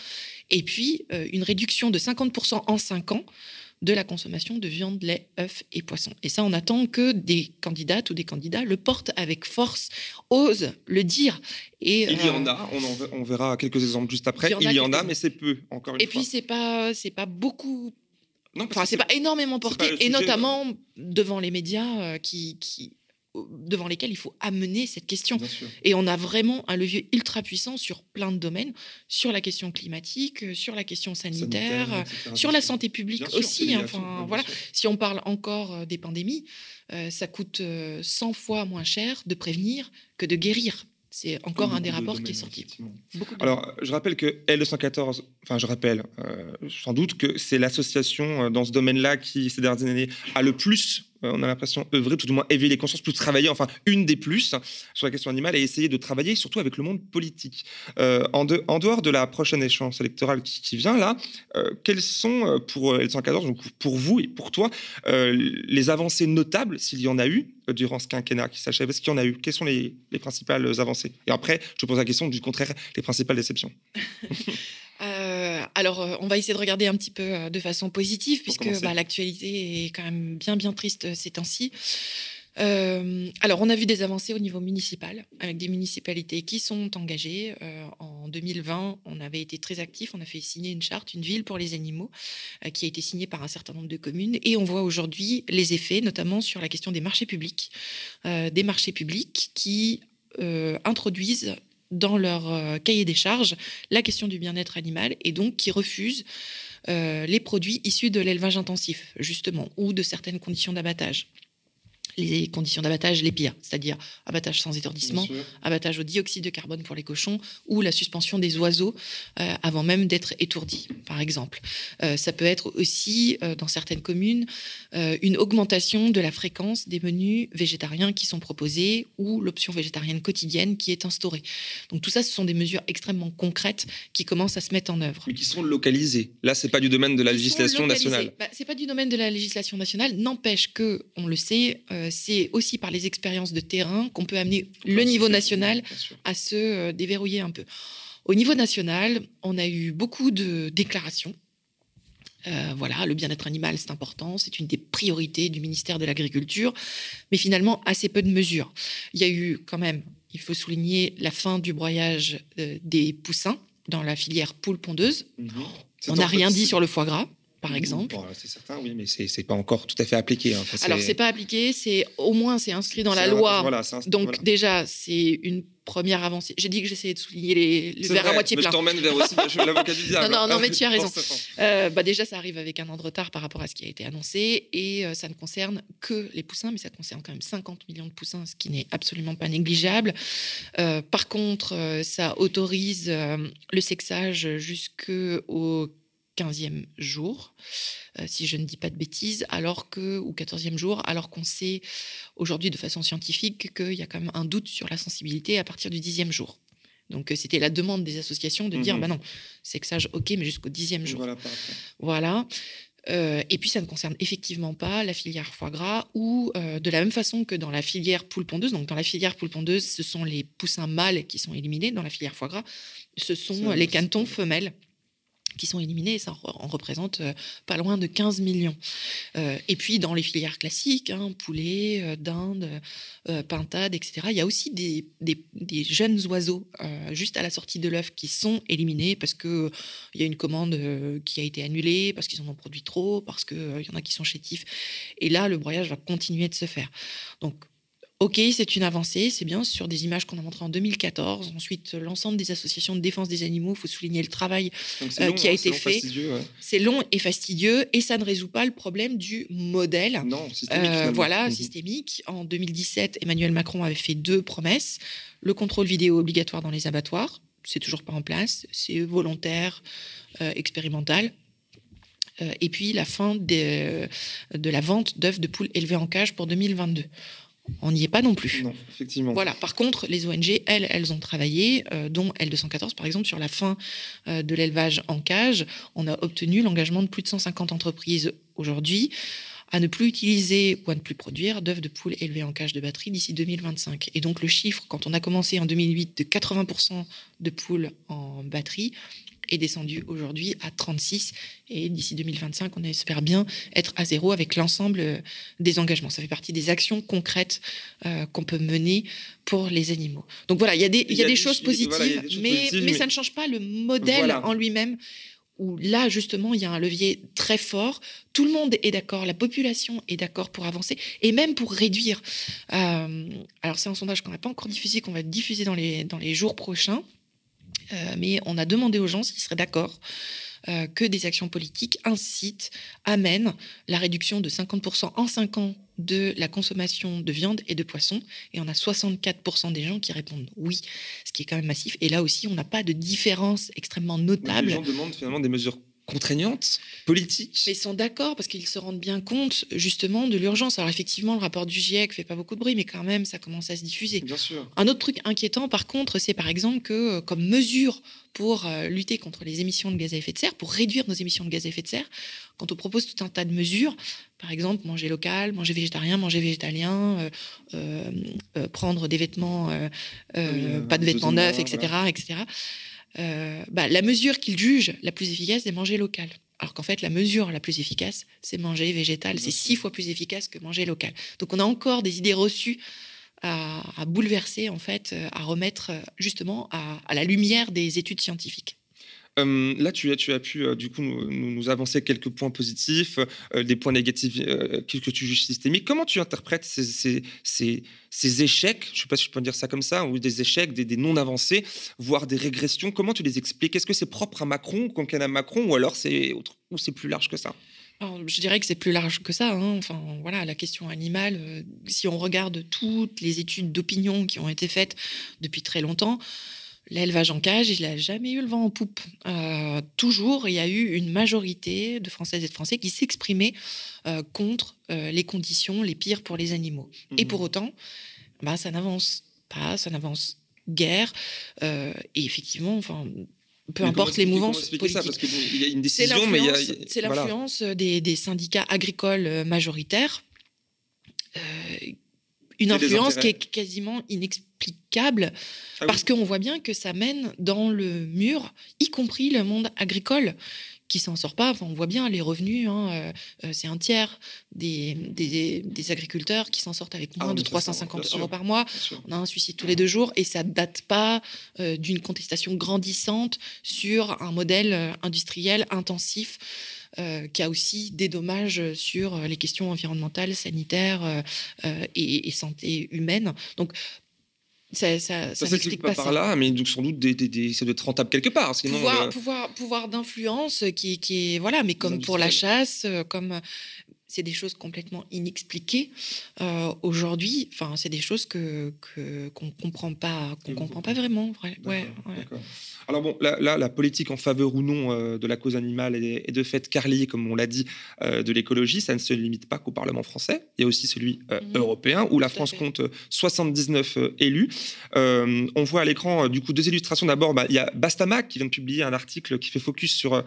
et puis euh, une réduction de 50% en 5 ans de la consommation de viande, lait, œufs et poissons. Et ça, on attend que des candidates ou des candidats le portent avec force, osent le dire. Et, il y en euh, a, on, verra quelques exemples juste après. Il y en a, mais c'est peu, encore une et fois. Et puis, c'est pas, c'est pas beaucoup. Non, enfin, c'est pas énormément porté, et notamment devant les médias euh, qui, qui devant lesquels il faut amener cette question. Et on a vraiment un levier ultra puissant sur plein de domaines, sur la question climatique, euh, sur la question sanitaire, euh, sur la santé publique aussi. enfin, voilà. Si on parle encore euh, des pandémies, ça coûte 100 fois moins cher de prévenir que de guérir. C'est encore un des rapports qui est sorti. Alors, je rappelle que L214, enfin, je rappelle sans doute que c'est l'association dans ce domaine-là qui, ces dernières années, a le plus on a l'impression, œuvrer, tout au moins éveiller les consciences, plus travailler, enfin, une des plus sur la question animale et essayer de travailler surtout avec le monde politique. Euh, en, dehors de la prochaine échéance électorale qui, vient là, euh, quelles sont pour L114, pour vous et pour toi, les avancées notables, s'il y en a eu, durant ce quinquennat qui s'achève? Est-ce qu'il y en a eu? Quelles sont les, les, principales avancées? Et après, je pose la question du contraire, les principales déceptions. Euh, alors, euh, on va essayer de regarder un petit peu euh, de façon positive, puisque bah, l'actualité est quand même bien, bien triste ces temps-ci. alors, on a vu des avancées au niveau municipal, avec des municipalités qui sont engagées. en 2020, on avait été très actifs, on a fait signer une charte, une ville pour les animaux, qui a été signée par un certain nombre de communes. Et on voit aujourd'hui les effets, notamment sur la question des marchés publics. des marchés publics qui introduisent dans leur euh, cahier des charges la question du bien-être animal et donc qui refusent euh, les produits issus de l'élevage intensif, justement, ou de certaines conditions d'abattage. Les conditions d'abattage les pires, c'est-à-dire abattage sans étourdissement, abattage au dioxyde de carbone pour les cochons ou la suspension des oiseaux euh, avant même d'être étourdis, par exemple. Euh, ça peut être aussi, euh, dans certaines communes, une augmentation de la fréquence des menus végétariens qui sont proposés ou l'option végétarienne quotidienne qui est instaurée. Donc tout ça, ce sont des mesures extrêmement concrètes qui commencent à se mettre en œuvre. Mais qui sont localisées. Là, c'est pas du domaine de la législation nationale. Bah, c'est pas du domaine de la législation nationale. N'empêche que, on le sait, c'est aussi par les expériences de terrain qu'on peut amener le niveau national à se euh, déverrouiller un peu. Au niveau national, on a eu beaucoup de déclarations. Euh, voilà, le bien-être animal, c'est important, c'est une des priorités du ministère de l'Agriculture, mais finalement assez peu de mesures. Il y a eu quand même, il faut souligner, la fin du broyage des poussins dans la filière poule pondeuse. Mhm. On n'a rien dit sur le foie gras par exemple. c'est certain, oui, mais c'est n'est pas encore tout à fait appliqué. Hein. Alors, c'est pas appliqué, c'est au moins c'est inscrit dans la loi. Donc, déjà, c'est une première avancée. J'ai dit que j'essayais de souligner les, le verre à moitié plein. Je t'emmène vers aussi l'avocat du diable. Non, non, non, mais tu as raison. Euh, bah déjà, ça arrive avec un an de retard par rapport à ce qui a été annoncé et euh, ça ne concerne que les poussins, mais ça concerne quand même 50 millions de poussins, ce qui n'est absolument pas négligeable. Euh, par contre, ça autorise le sexage jusqu'au 15e jour, euh, si je ne dis pas de bêtises, alors que, ou 14e jour, alors qu'on sait aujourd'hui de façon scientifique qu'il y a quand même un doute sur la sensibilité à partir du 10e jour. Donc euh, c'était la demande des associations de dire, mmh bah non, sexage, ok, mais jusqu'au 10e jour. Voilà. Euh, et puis ça ne concerne effectivement pas la filière foie gras ou de la même façon que dans la filière poule pondeuse. Donc dans la filière poule pondeuse, ce sont les poussins mâles qui sont éliminés. Dans la filière foie gras, ce sont les cantons femelles qui sont éliminés, ça en représente euh, pas loin de 15 millions. Euh, et puis dans les filières classiques, hein, poulet, euh, dinde, pintade, etc., il y a aussi des, jeunes oiseaux juste à la sortie de l'œuf qui sont éliminés parce qu'il y a une commande qui a été annulée, parce qu'ils en ont produit trop, parce qu'il y en a qui sont chétifs. Et là, le broyage va continuer de se faire. Donc Ok, c'est une avancée, c'est bien sur des images qu'on a montrées en 2014. Ensuite, l'ensemble des associations de défense des animaux, il faut souligner le travail euh, qui a hein, été fait. C'est long et fastidieux et ça ne résout pas le problème du modèle. Non, systémique. Euh, voilà, mhm. systémique. En 2017, Emmanuel Macron avait fait deux promesses le contrôle vidéo obligatoire dans les abattoirs, c'est toujours pas en place, c'est volontaire, euh, expérimental et puis la fin de la vente d'œufs de poules élevées en cage pour 2022 on n'y est pas non plus. Non, effectivement. Voilà. Par contre, les ONG, elles, elles ont travaillé, euh, dont L214, par exemple, sur la fin euh, de l'élevage en cage. On a obtenu l'engagement de plus de 150 entreprises aujourd'hui à ne plus utiliser ou à ne plus produire d'œufs de poules élevées en cage de batterie d'ici 2025. Et donc le chiffre, quand on a commencé en 2008 de 80% de poules en batterie, est descendu aujourd'hui à 36 et d'ici 2025, on espère bien être à zéro avec l'ensemble euh, des engagements. Ça fait partie des actions concrètes euh, qu'on peut mener pour les animaux. Donc voilà, il y a des, y a des, choses positives, mais, mais, ça ne change pas le modèle en lui-même où là, justement, il y a un levier très fort. Tout le monde est d'accord, la population est d'accord pour avancer et même pour réduire. Euh, alors, c'est un sondage qu'on n'a pas encore diffusé, qu'on va diffuser dans les, dans les jours prochains. Euh, mais on a demandé aux gens s'ils seraient d'accord euh, que des actions politiques incitent, amènent la réduction de 50% en 5 ans de la consommation de viande et de poisson. Et on a 64% des gens qui répondent oui, ce qui est quand même massif. Et là aussi, on n'a pas de différence extrêmement notable. les gens demandent finalement des mesures contraignantes, politiques. Mais ils sont d'accord parce qu'ils se rendent bien compte justement de l'urgence. Alors effectivement, le rapport du GIEC fait pas beaucoup de bruit, mais quand même, ça commence à se diffuser. Bien sûr. Un autre truc inquiétant, par contre, c'est par exemple que euh, comme mesure pour euh, lutter contre les émissions de gaz à effet de serre, pour réduire nos émissions de gaz à effet de serre, quand on propose tout un tas de mesures, par exemple manger local, manger végétarien, manger végétalien, euh, prendre des vêtements, pas de vêtements neufs, etc., etc. Euh, bah, la mesure qu'il juge la plus efficace, c'est manger local. Alors qu'en fait, la mesure la plus efficace, c'est manger végétal. C'est six fois plus efficace que manger local. Donc on a encore des idées reçues à, bouleverser, en fait, à remettre justement à la lumière des études scientifiques là, tu as, pu du coup nous, avancer quelques points positifs, des points négatifs que tu juges systémiques. Comment tu interprètes ces, échecs Je ne sais pas si je peux dire ça comme ça, ou des échecs, des, non-avancées, voire des régressions? Comment tu les expliques? Est-ce que c'est propre à Macron, quinquennat Macron, ou alors c'est ou c'est plus large que ça? Je dirais que c'est plus large que ça. Hein. Enfin, voilà, la question animale, euh, si on regarde toutes les études d'opinion qui ont été faites depuis très longtemps, l'élevage en cage, il n'a jamais eu le vent en poupe. Euh, toujours, il y a eu une majorité de Françaises et de Français qui s'exprimaient euh, contre les conditions les pires pour les animaux. Et pour mmh. autant, bah, ça n'avance pas, ça n'avance guère. et effectivement, enfin, peu importe les mouvances politiques. C'est l'influence des, syndicats agricoles euh, majoritaires. Euh, une influence qui est quasiment inexplicable ah parce qu'on voit bien que ça mène dans le mur, y compris le monde agricole qui s'en sort pas. on voit bien les revenus, hein, euh, euh, c'est un tiers des, des, agriculteurs qui s'en sortent avec ah moins de 350 euros par mois. On a un suicide tous les deux jours et ça date pas euh, d'une contestation grandissante sur un modèle industriel intensif. Qui a aussi des dommages sur les questions environnementales, sanitaires et, et, santé humaine. Donc ça, ça, ça, s'explique pas, par là, mais donc sans doute des, des, ça doit être rentable quelque part. Sinon, pouvoir, euh, pouvoir, pouvoir d'influence qui, qui est voilà, mais comme pour la chasse, euh, comme c'est des choses complètement inexpliquées euh, aujourd'hui. Enfin, c'est des choses que qu'on comprend pas, qu'on comprend pas vraiment. Ouais, ouais. Alors bon, là, la politique en faveur ou non euh, de la cause animale est, de fait carlier, comme on l'a dit, euh, de l'écologie. Ça ne se limite pas qu'au Parlement français. Il y a aussi celui mhm. européen, où la France compte 79 élus. on voit à l'écran, du coup, deux illustrations. D'abord, bah, il y a Bastamac qui vient de publier un article qui fait focus sur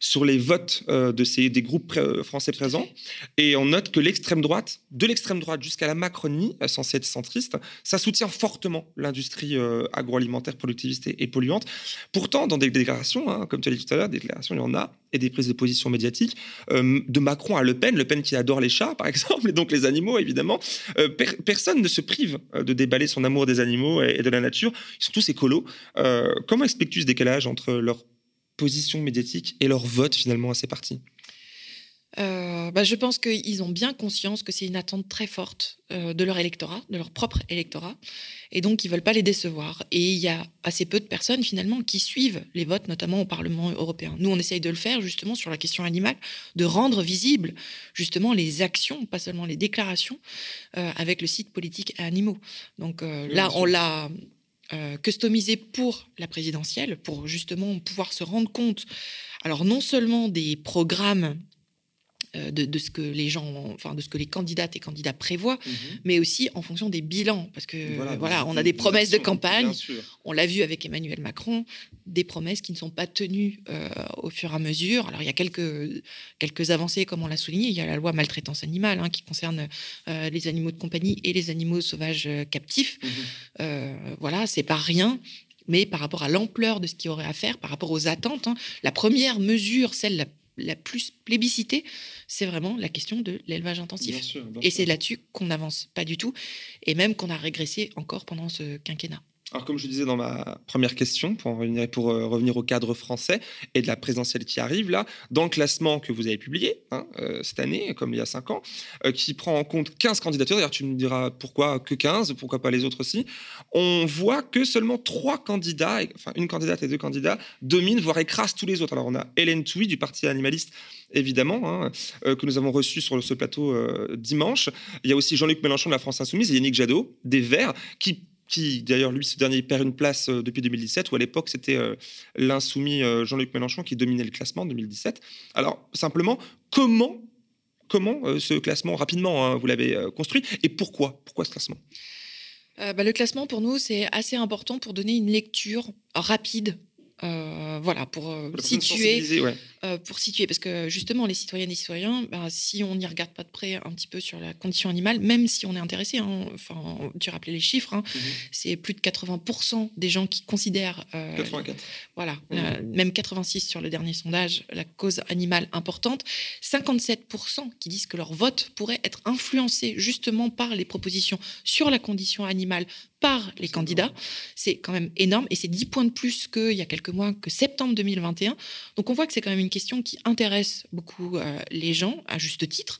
sur les votes de ces, des groupes français présents. Et on note que l'extrême droite, de l'extrême droite jusqu'à la Macronie, censée être centriste, ça soutient fortement l'industrie agroalimentaire productiviste et polluante. Pourtant, dans des déclarations, hein, comme tu as dit tout à l'heure, des déclarations, il y en a, et des prises de position médiatiques, euh, de Macron à Le Pen, Le Pen qui adore les chats, par exemple, et donc les animaux, évidemment. Euh, personne ne se prive euh, de déballer son amour des animaux et, de la nature. Ils sont tous écolos. comment expliques-tu ce décalage entre leur position médiatique et leur vote, finalement, à ces partis euh, bah, je pense qu'ils ont bien conscience que c'est une attente très forte euh, de leur électorat, de leur propre électorat, et donc ils veulent pas les décevoir. Et il y a assez peu de personnes finalement qui suivent les votes, notamment au Parlement européen. Nous, on essaye de le faire justement sur la question animale, de rendre visibles justement les actions, pas seulement les déclarations, euh, avec le site politique animaux. Donc là, on l'a customisé pour la présidentielle, pour justement pouvoir se rendre compte. Alors non seulement des programmes euh, de, ce que les gens, enfin de ce que les candidates et candidats prévoient, mhm. mais aussi en fonction des bilans, parce que voilà, on a des promesses de campagne. On l'a vu avec Emmanuel Macron, des promesses qui ne sont pas tenues euh, au fur et à mesure. Alors il y a quelques quelques avancées, comme on l'a souligné. Il y a la loi maltraitance animale hein, qui concerne euh, les animaux de compagnie et les animaux sauvages captifs. Mhm. voilà, c'est pas rien mais par rapport à l'ampleur de ce qu'il y aurait à faire, par rapport aux attentes, hein, la première mesure, celle la la plus plébiscitée, c'est vraiment la question de l'élevage intensif. et c'est là-dessus qu'on n'avance pas du tout, et même qu'on a régressé encore pendant ce quinquennat. Alors, comme je disais dans ma première question, pour, euh, revenir au cadre français et de la présidentielle qui arrive là, dans le classement que vous avez publié hein, euh, cette année, comme il y a cinq ans, euh, qui prend en compte 15 candidatures, d'ailleurs tu me diras pourquoi que 15, pourquoi pas les autres aussi, on voit que seulement trois candidats, enfin une candidate et deux candidats, dominent, voire écrasent tous les autres. Alors on a Hélène Touy du Parti animaliste évidemment, hein, que nous avons reçu sur ce plateau dimanche. Il y a aussi Jean-Luc Mélenchon de la France Insoumise et Yannick Jadot des Verts, qui qui d'ailleurs, lui, ce dernier perd une place euh, depuis 2017, où à l'époque, c'était euh, l'insoumis euh, Jean-Luc Mélenchon qui dominait le classement en 2017. Alors, simplement, comment, comment ce classement, rapidement, hein, vous l'avez construit, et pourquoi Pourquoi ce classement? Bah, Le classement, pour nous, c'est assez important pour donner une lecture rapide euh, voilà, pour euh, situer, euh, pour situer, parce que justement, les citoyennes et citoyens, bah, si on n'y regarde pas de près un petit peu sur la condition animale, même si on est intéressé, hein, enfin, tu rappelais les chiffres, hein, mhm. c'est plus de 80% des gens qui considèrent, 84. voilà, mhm. même 86 sur le dernier sondage, la cause animale importante, 57% qui disent que leur vote pourrait être influencé justement par les propositions sur la condition animale par les candidats. C'est quand même énorme et c'est 10 points de plus qu'il y a quelques mois, que septembre 2021. Donc on voit que c'est quand même une question qui intéresse beaucoup euh, les gens, à juste titre.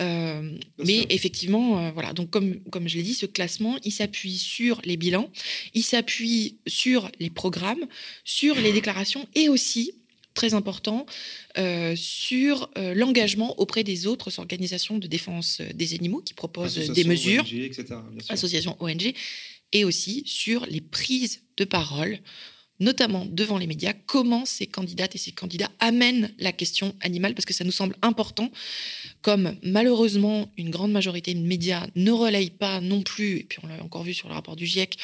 Euh, mais effectivement, euh, voilà. Donc comme, comme je l'ai dit, ce classement, il s'appuie sur les bilans, il s'appuie sur les programmes, sur les déclarations et aussi très important sur l'engagement auprès des autres organisations de défense des animaux qui proposent des mesures, associations ONG, et aussi sur les prises de parole notamment devant les médias, comment ces candidates et ces candidats amènent la question animale, parce que ça nous semble important, comme malheureusement une grande majorité de médias ne relayent pas non plus, et puis on l'a encore vu sur le rapport du GIEC,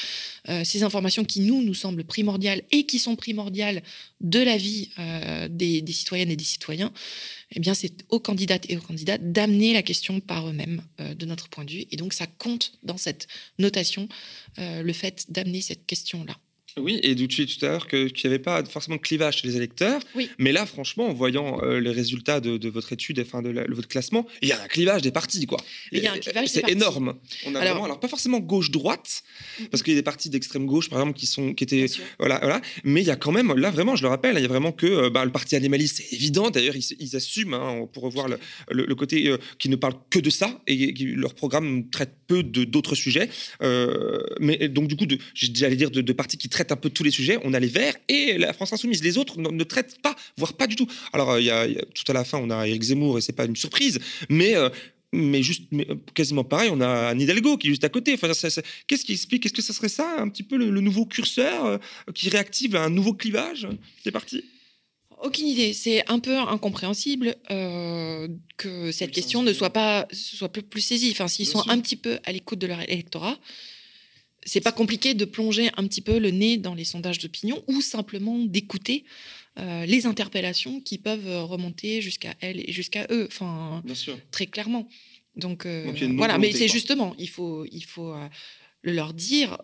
euh, ces informations qui nous, nous semblent primordiales et qui sont primordiales de la vie euh, des, citoyennes et des citoyens, eh bien c'est aux candidates et aux candidats d'amener la question par eux-mêmes euh, de notre point de vue. Et donc ça compte dans cette notation le fait d'amener cette question-là. Oui, et d'où tu dis tout à l'heure qu'il n'y avait pas forcément de clivage chez les électeurs. Mais là, franchement, en voyant euh, les résultats de, votre étude, enfin de, votre classement, il y a un clivage des partis, quoi. Il y a un clivage C'est énorme. On a alors, vraiment, alors pas forcément gauche-droite, parce qu'il y a des partis d'extrême gauche, par exemple, qui sont, qui étaient, voilà, voilà. Mais il y a quand même, là, vraiment, je le rappelle, il y a vraiment que euh, bah, le parti animaliste, c'est évident. D'ailleurs, ils, assument, hein, pour revoir le, côté euh, qui ne parle que de ça et qui, leur programme traite peu d'autres sujets. mais donc, du coup, j'allais dire de, de partis qui traitent un peu tous les sujets. On a les Verts et la France Insoumise. Les autres ne, traitent pas, voire pas du tout. Alors, euh, il y, a, tout à la fin, on a Eric Zemmour et c'est pas une surprise, mais. Euh, mais juste mais euh, quasiment pareil, on a Anne Hidalgo qui est juste à côté. Enfin, qu'est-ce qui explique Est-ce que ça serait ça, un petit peu le, nouveau curseur qui réactive un nouveau clivage? C'est parti aucune idée. C'est un peu incompréhensible que cette question ne soit pas soit plus, plus saisie. Enfin, s'ils sont un petit peu à l'écoute de leur électorat, c'est pas compliqué de plonger un petit peu le nez dans les sondages d'opinion ou simplement d'écouter euh, les interpellations qui peuvent remonter jusqu'à elles et jusqu'à eux, enfin très clairement. Donc, euh, voilà, mais c'est justement, il faut, il faut euh, leur dire,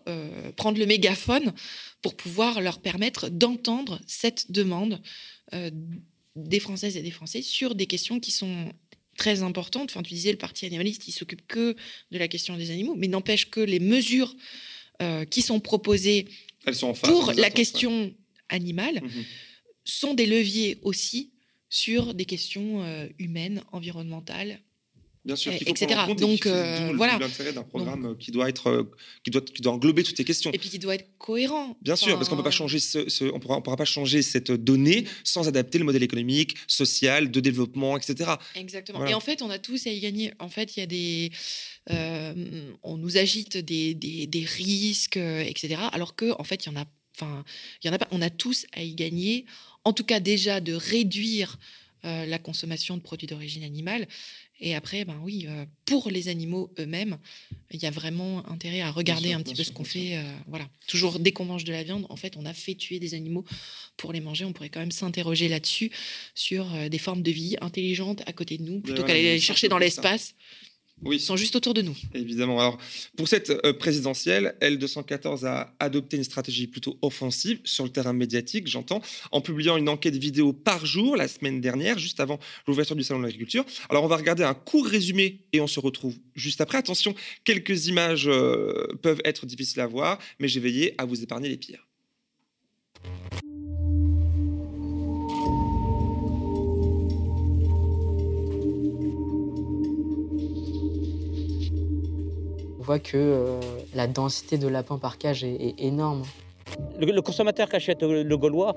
prendre le mégaphone pour pouvoir leur permettre d'entendre cette demande des Françaises et des Français sur des questions qui sont très importantes. Enfin, tu disais, le parti animaliste, il s'occupe que de la question des animaux, mais n'empêche que les mesures euh, qui sont proposées pour la question animale mhm. sont des leviers aussi sur des questions euh, humaines, environnementales, Bien sûr, etc. Donc euh, voilà. L'intérêt d'un programme qui doit être, qui doit, qui doit englober toutes ces questions. Et puis qui doit être cohérent. Bien sûr, parce qu'on peut pas changer, ce, on pourra, on pourra pas changer cette donnée sans adapter le modèle économique, social, de développement, etc. Exactement. Et en fait, on a tous à y gagner. En fait, il y a des, euh, on nous agite des, des, des risques, euh, etc. Alors que, en fait, il y en a, enfin, il y en a pas. On a tous à y gagner. En tout cas, déjà de réduire la consommation de produits d'origine animale et après, ben oui, euh, pour les animaux eux-mêmes, il y a vraiment intérêt à regarder un petit peu ce qu'on fait. Euh, voilà, toujours dès qu'on mange de la viande, en fait, on a fait tuer des animaux pour les manger. On pourrait quand même s'interroger là-dessus sur euh, des formes de vie intelligentes à côté de nous, plutôt qu'aller les chercher dans l'espace oui. sont juste autour de nous. Évidemment. Alors, pour cette euh, présidentielle, L214 a adopté une stratégie plutôt offensive sur le terrain médiatique, j'entends, en publiant une enquête vidéo par jour la semaine dernière, juste avant l'ouverture du Salon de l'agriculture. Alors, on va regarder un court résumé et on se retrouve juste après. Attention, quelques images euh, peuvent être difficiles à voir, mais j'ai veillé à vous épargner les pires. Voit que euh, la densité de lapins par cage est, énorme. Le, consommateur qui achète le Gaulois,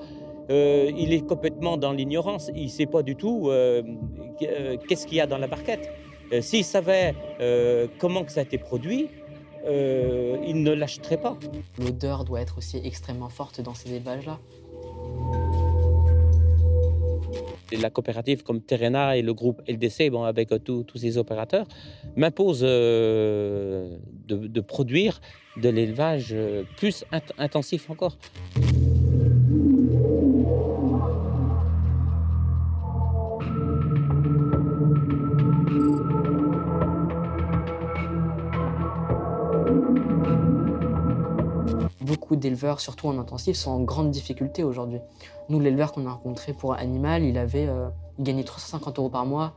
euh, il est complètement dans l'ignorance. Il ne sait pas du tout euh, qu'est-ce qu'il y a dans la barquette. S'il savait comment que ça a été produit, il ne l'achèterait pas. L'odeur doit être aussi extrêmement forte dans ces élevages-là. La coopérative comme Terena et le groupe LDC, bon, avec euh, tous ces opérateurs, m'imposent euh, de, produire de l'élevage euh, plus intensif encore. Beaucoup d'éleveurs, surtout en intensif, sont en grande difficulté aujourd'hui. Nous, l'éleveur qu'on a rencontré pour Animal, il avait euh, gagné 350 euros par mois,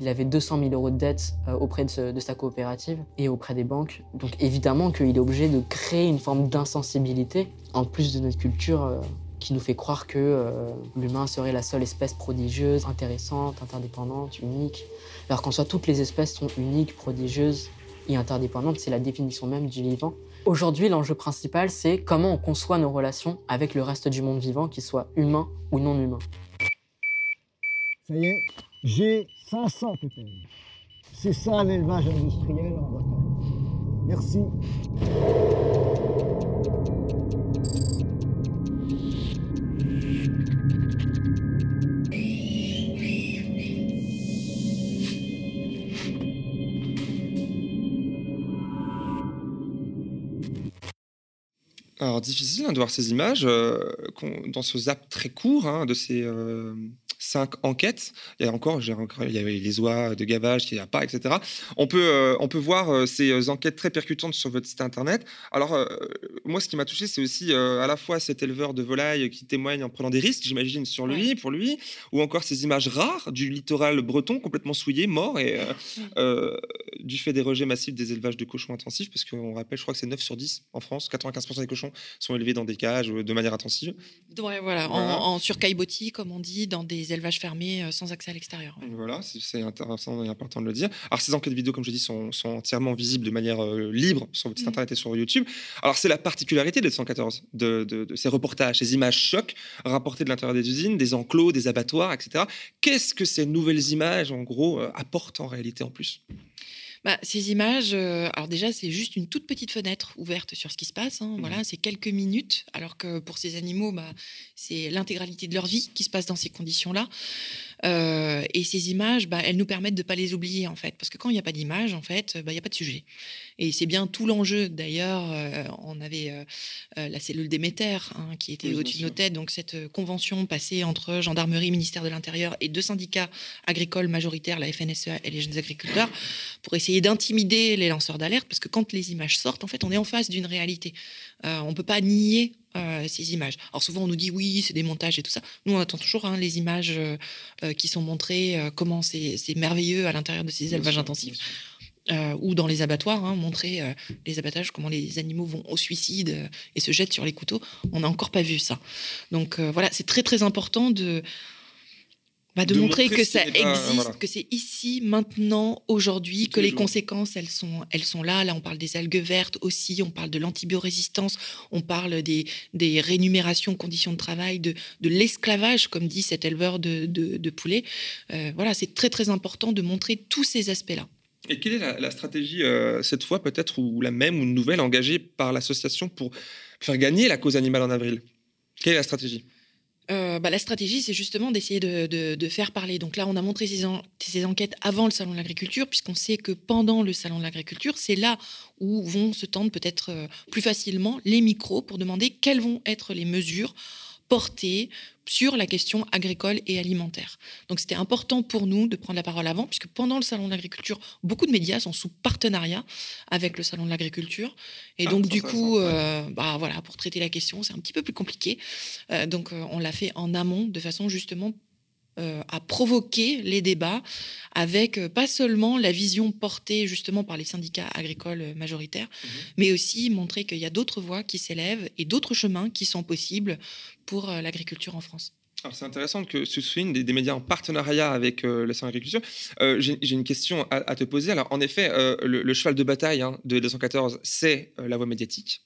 il avait 200 000 euros de dettes euh, auprès de, sa coopérative et auprès des banques. Donc évidemment qu'il est obligé de créer une forme d'insensibilité, en plus de notre culture euh, qui nous fait croire que l'humain serait la seule espèce prodigieuse, intéressante, interdépendante, unique. Alors qu'en soit toutes les espèces sont uniques, prodigieuses et interdépendantes, c'est la définition même du vivant. Aujourd'hui, l'enjeu principal, c'est comment on conçoit nos relations avec le reste du monde vivant, qu'il soit humain ou non humain. Ça y est, j'ai 500 ppm. C'est ça l'élevage industriel en Bretagne. Merci. Alors difficile hein, de voir ces images euh, dans ce zap très court hein, de ces euh, cinq enquêtes. Il y a encore, il y avait les oies de gavage qu'il n'y a pas, etc. On peut, euh, on peut voir euh, ces euh, enquêtes très percutantes sur votre site internet. Alors, moi, ce qui m'a touché, c'est aussi à la fois cet éleveur de volailles qui témoigne en prenant des risques, j'imagine, sur lui, pour lui, ou encore ces images rares du littoral breton complètement souillé, mort, et du fait des rejets massifs des élevages de cochons intensifs, parce qu'on rappelle, je crois que c'est 9 sur 10 en France, 95% des cochons sont élevés dans des cages de manière intensive. Ouais, voilà, En, sur caillebotis, comme on dit, dans des élevage fermé euh, sans accès à l'extérieur. Voilà, c'est intéressant et important de le dire. Alors, ces enquêtes vidéo, comme je dis, sont, sont entièrement visibles de manière euh, libre sur votre site mm. internet et sur YouTube. Alors, c'est la particularité des 114, de, de, ces reportages, ces images chocs rapportées de l'intérieur des usines, des enclos, des abattoirs, etc. Qu'est-ce que ces nouvelles images, en gros, euh, apportent en réalité en plus? Bah, ces images, alors déjà, c'est juste une toute petite fenêtre ouverte sur ce qui se passe. Hein, Voilà, mmh. c'est quelques minutes, alors que pour ces animaux, bah, c'est l'intégralité de leur vie qui se passe dans ces conditions-là. Euh, et ces images, bah, elles nous permettent de ne pas les oublier, en fait. Parce que quand il n'y a pas d'image, en fait, bah, il n'y a pas de sujet. Et c'est bien tout l'enjeu. D'ailleurs, euh, on avait euh, la cellule Déméter hein, qui était au-dessus de nos têtes. Donc, cette convention passée entre gendarmerie, ministère de l'Intérieur et deux syndicats agricoles majoritaires, la FNSEA et les jeunes agriculteurs, pour essayer d'intimider les lanceurs d'alerte. Parce que quand les images sortent, en fait, on est en face d'une réalité. on ne peut pas nier euh, ces images. Alors souvent on nous dit oui, c'est des montages et tout ça. Nous on attend toujours hein, les images euh, euh, qui sont montrées, comment c'est merveilleux à l'intérieur de ces élevages intensifs. ou dans les abattoirs, hein, montrer les abattages, comment les animaux vont au suicide et se jettent sur les couteaux. On n'a encore pas vu ça. Donc voilà, c'est très très important de, bah, de, montrer, que ça existe, que c'est ici, maintenant, aujourd'hui, que les conséquences, elles sont, elles sont là. Là, on parle des algues vertes aussi, on parle de l'antibiorésistance, on parle des, des rémunérations, conditions de travail, de, de l'esclavage, comme dit cet éleveur de, de, poulet. Euh, voilà, c'est très, très important de montrer tous ces aspects-là. Et quelle est la, stratégie, euh, cette fois peut-être, ou la même, ou une nouvelle, engagée par l'association pour faire gagner la cause animale en avril? Quelle est la stratégie? Euh, bah, la stratégie, c'est justement d'essayer de, faire parler. Donc là, on a montré ces, enquêtes avant le Salon de l'agriculture, puisqu'on sait que pendant le Salon de l'agriculture, c'est là où vont se tendre peut-être euh, plus facilement les micros pour demander quelles vont être les mesures portée sur la question agricole et alimentaire. Donc c'était important pour nous de prendre la parole avant, puisque pendant le Salon de l'agriculture, beaucoup de médias sont sous partenariat avec le Salon de l'agriculture. Et ah, donc du coup, euh, bah, voilà, pour traiter la question, c'est un petit peu plus compliqué. Euh, donc euh, on l'a fait en amont, de façon justement euh, à provoquer les débats avec euh, pas seulement la vision portée justement par les syndicats agricoles majoritaires, mhm. mais aussi montrer qu'il y a d'autres voies qui s'élèvent et d'autres chemins qui sont possibles pour euh, l'agriculture en France. Alors c'est intéressant que ce soit des, des, médias en partenariat avec le salon d'agriculture. J'ai une question à, te poser. Alors en effet, le, cheval de bataille hein, de 214, c'est la voie médiatique.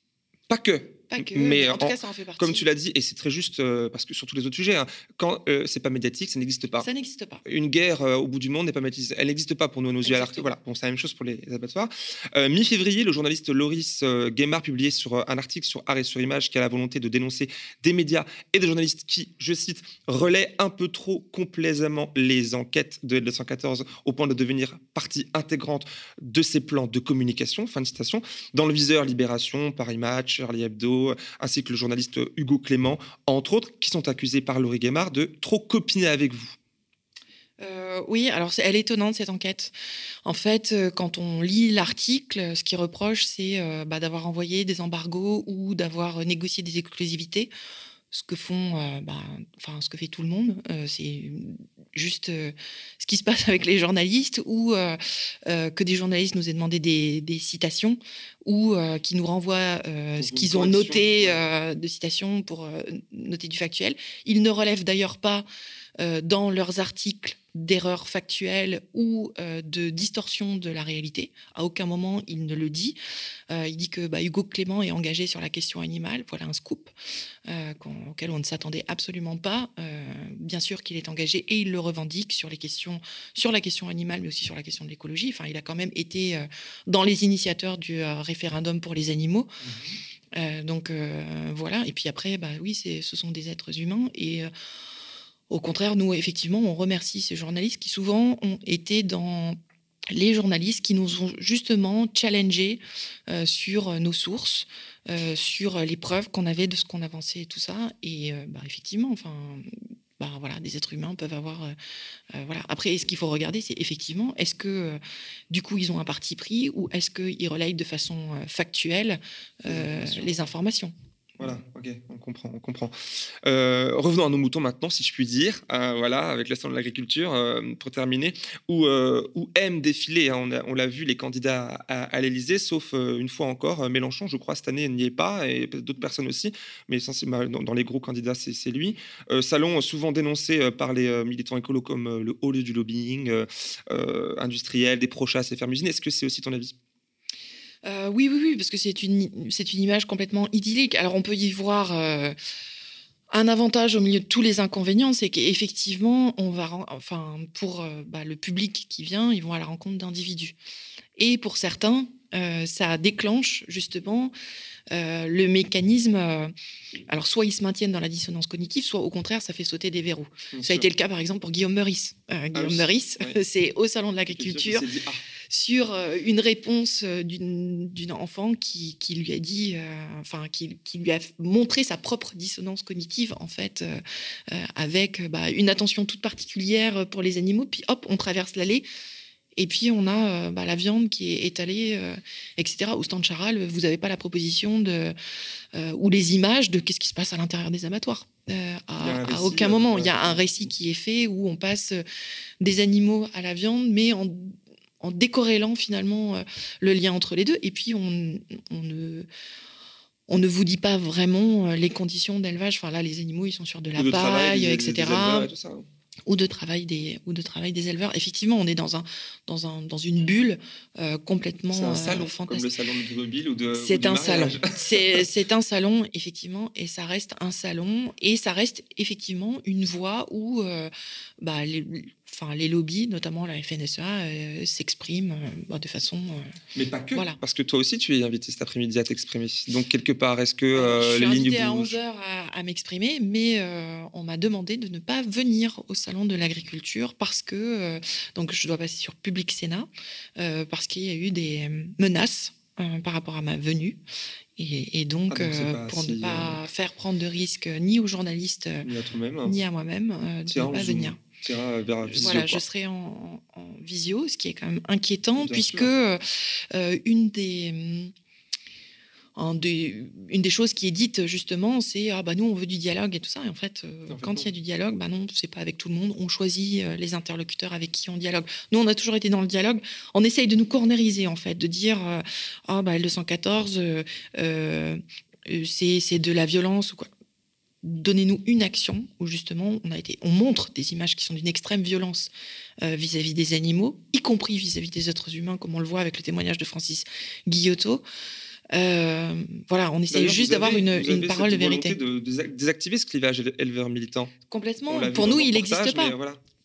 Pas que, mais en tout cas, ça en fait partie. Comme tu l'as dit, et c'est très juste euh, parce que sur tous les autres sujets, hein, quand euh, c'est pas médiatique, ça n'existe pas. Ça n'existe pas. Une guerre euh, au bout du monde n'est pas médiatique. Elle n'existe pas pour nous, nos yeux à Voilà, bon, c'est la même chose pour les, abattoirs. Mi-février, le journaliste Loris Guémard publiait sur un article sur Arrêt sur Image qui a la volonté de dénoncer des médias et des journalistes qui, je cite, relaient un peu trop complaisamment les enquêtes de 214 au point de devenir partie intégrante de ces plans de communication. Fin de citation. Dans le viseur Libération, Paris Match, Charlie Hebdo ainsi que le journaliste Hugo Clément, entre autres, qui sont accusés par Laurie Guémard de trop copiner avec vous. Euh, oui, alors elle est étonnante cette enquête. En fait, euh, quand on lit l'article, ce qui reproche, c'est euh, bah, d'avoir envoyé des embargos ou d'avoir négocié des exclusivités ce que font, euh, bah, enfin ce que fait tout le monde, euh, c'est juste euh, ce qui se passe avec les journalistes ou que des journalistes nous aient demandé des, citations ou qui nous renvoient ce qu'ils ont noté de citations pour noter du factuel. Ils ne relèvent d'ailleurs pas dans leurs articles d'erreurs factuelles ou de distorsion de la réalité. À aucun moment il ne le dit. il dit que bah, Hugo Clément est engagé sur la question animale. Voilà un scoop auquel on ne s'attendait absolument pas. bien sûr qu'il est engagé et il le revendique sur les questions, sur la question animale, mais aussi sur la question de l'écologie. Enfin, il a quand même été dans les initiateurs du référendum pour les animaux. Mmh euh, donc euh, voilà. Et puis après, bah oui, ce sont des êtres humains et euh, au contraire, nous effectivement, on remercie ces journalistes qui souvent ont été dans les journalistes qui nous ont justement challengés sur nos sources, sur les preuves qu'on avait de ce qu'on avançait et tout ça. Et bah, effectivement, enfin, bah, voilà, des êtres humains peuvent avoir. Euh, euh, voilà. Après, ce qu'il faut regarder, c'est effectivement, est-ce que euh, du coup ils ont un parti pris ou est-ce qu'ils relayent de façon factuelle les informations? Voilà, ok, on comprend, on comprend. Euh, revenons à nos moutons maintenant, si je puis dire. Euh, voilà, avec l'instant de l'agriculture, euh, pour terminer, où, où aiment défiler. Hein, on l'a vu, les candidats à, à l'Élysée, sauf une fois encore, Mélenchon, je crois, cette année, n'y est pas, et d'autres personnes aussi, mais dans, dans les gros candidats, c'est lui. salon souvent dénoncé par les militants écolos comme le haut lieu du lobbying industriel, des prochasses et fermes usines. Est-ce que c'est aussi ton avis? Euh, oui, oui, oui, parce que c'est une, c'est une image complètement idyllique. Alors on peut y voir euh, un avantage au milieu de tous les inconvénients, c'est qu'effectivement, on va, enfin, pour euh, bah, le public qui vient, ils vont à la rencontre d'individus. Et pour certains, ça déclenche justement le mécanisme. alors, soit ils se maintiennent dans la dissonance cognitive, soit au contraire, ça fait sauter des verrous. ça a été le cas, par exemple, pour Guillaume Meurice. Ah Guillaume Meurice, c'est au Salon de l'Agriculture sur euh, une réponse euh, d'une enfant qui, qui, lui a dit, euh, enfin, qui, qui, lui a montré sa propre dissonance cognitive, en fait, avec bah, une attention toute particulière pour les animaux. Puis hop, on traverse l'allée. Et puis, on a bah, la viande qui est étalée, etc. Au stand Charal, vous n'avez pas la proposition de, ou les images de qu'est-ce qui se passe à l'intérieur des abattoirs. à, à, aucun moment. Il y a un récit qui est fait où on passe des animaux à la viande, mais en, en décorrélant finalement euh, le lien entre les deux. Et puis, on, ne, on ne vous dit pas vraiment euh, les conditions d'élevage. Enfin, là, les animaux, ils sont sur de la paille, etc ou de travail des ou de travail des éleveurs. Effectivement, on est dans un dans un dans une bulle euh, complètement C'est un salon, euh, comme le salon mobile ou de. C'est un salon. C'est un salon effectivement, et ça reste un salon et ça reste effectivement une voie où euh, bah, les, enfin les lobbies, notamment la FNSEA, s'expriment bah, de façon. Mais pas que. Voilà. Parce que toi aussi, tu es invité cet après-midi à t'exprimer. Donc quelque part, est-ce que les lignes bougent à 11 h à, à m'exprimer, mais on m'a demandé de ne pas venir au salon de l'agriculture parce que, euh, donc je dois passer sur Public Sénat, euh, parce qu'il y a eu des menaces euh, par rapport à ma venue. Et, donc, ah, pour ne pas faire prendre de risques ni aux journalistes, ni à, moi-même, de ne pas venir. Voilà, je serai en, visio, ce qui est quand même inquiétant, puisque une des une des choses qui est dite justement, c'est ah bah nous on veut du dialogue et tout ça. Et en fait, euh, quand il y a du dialogue, bah non, c'est pas avec tout le monde. On choisit euh, les interlocuteurs avec qui on dialogue. Nous, on a toujours été dans le dialogue. On essaye de nous corneriser en fait, de dire euh, ah bah le 114, c'est de la violence ou quoi. Donnez-nous une action où justement on a été, on montre des images qui sont d'une extrême violence vis-à-vis des animaux, y compris vis-à-vis des êtres humains, comme on le voit avec le témoignage de Francis Guillotot. Euh, voilà, on essaye juste d'avoir une, une parole de vérité. de désactiver ce clivage éleveur militant. Complètement. Pour nous, il n'existe pas.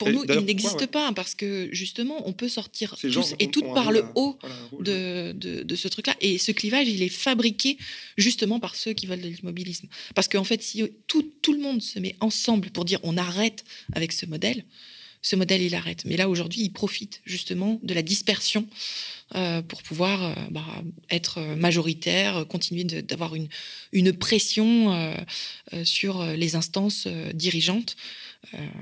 Pour nous, il n'existe pas parce que justement, on peut sortir tous et toutes par le haut de, de, de, ce truc-là. Et ce clivage, il est fabriqué justement par ceux qui veulent de l'immobilisme. Parce qu'en fait, si tout, tout le monde se met ensemble pour dire on arrête avec ce modèle, ce modèle, il arrête. Mais là, aujourd'hui, il profite justement de la dispersion euh, pour pouvoir euh, bah, être majoritaire, continuer d'avoir une, une pression euh, sur les instances dirigeantes,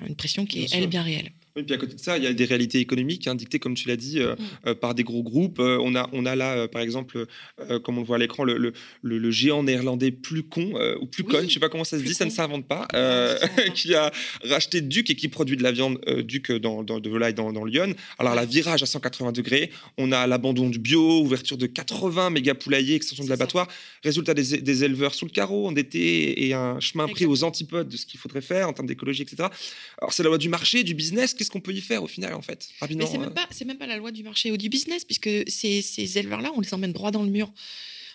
une pression qui est, elle, bien réelle. Oui, puis à côté de ça, il y a des réalités économiques hein, dictées, comme tu l'as dit, euh, mm. euh, par des gros groupes. Euh, on, a, on a là, par exemple, comme on le voit à l'écran, le, le, le, géant néerlandais plus con, ou plus con, je ne sais pas comment ça se dit, ça ne s'invente pas, qui a racheté Duc et qui produit de la viande Duc dans, dans, de volaille dans, dans Lyon. Alors, la virage à 180 degrés, on a l'abandon du bio, ouverture de 80 méga poulaillers, extension de l'abattoir, résultat des, des, éleveurs sous le carreau, endettés et un chemin pris aux antipodes de ce qu'il faudrait faire en termes d'écologie, etc. Alors, c'est la loi du marché, du business qu'est-ce qu'on peut y faire au final, en fait Mais c'est même, pas, même pas la loi du marché ou du business, puisque ces, ces éleveurs-là, on les emmène droit dans le mur.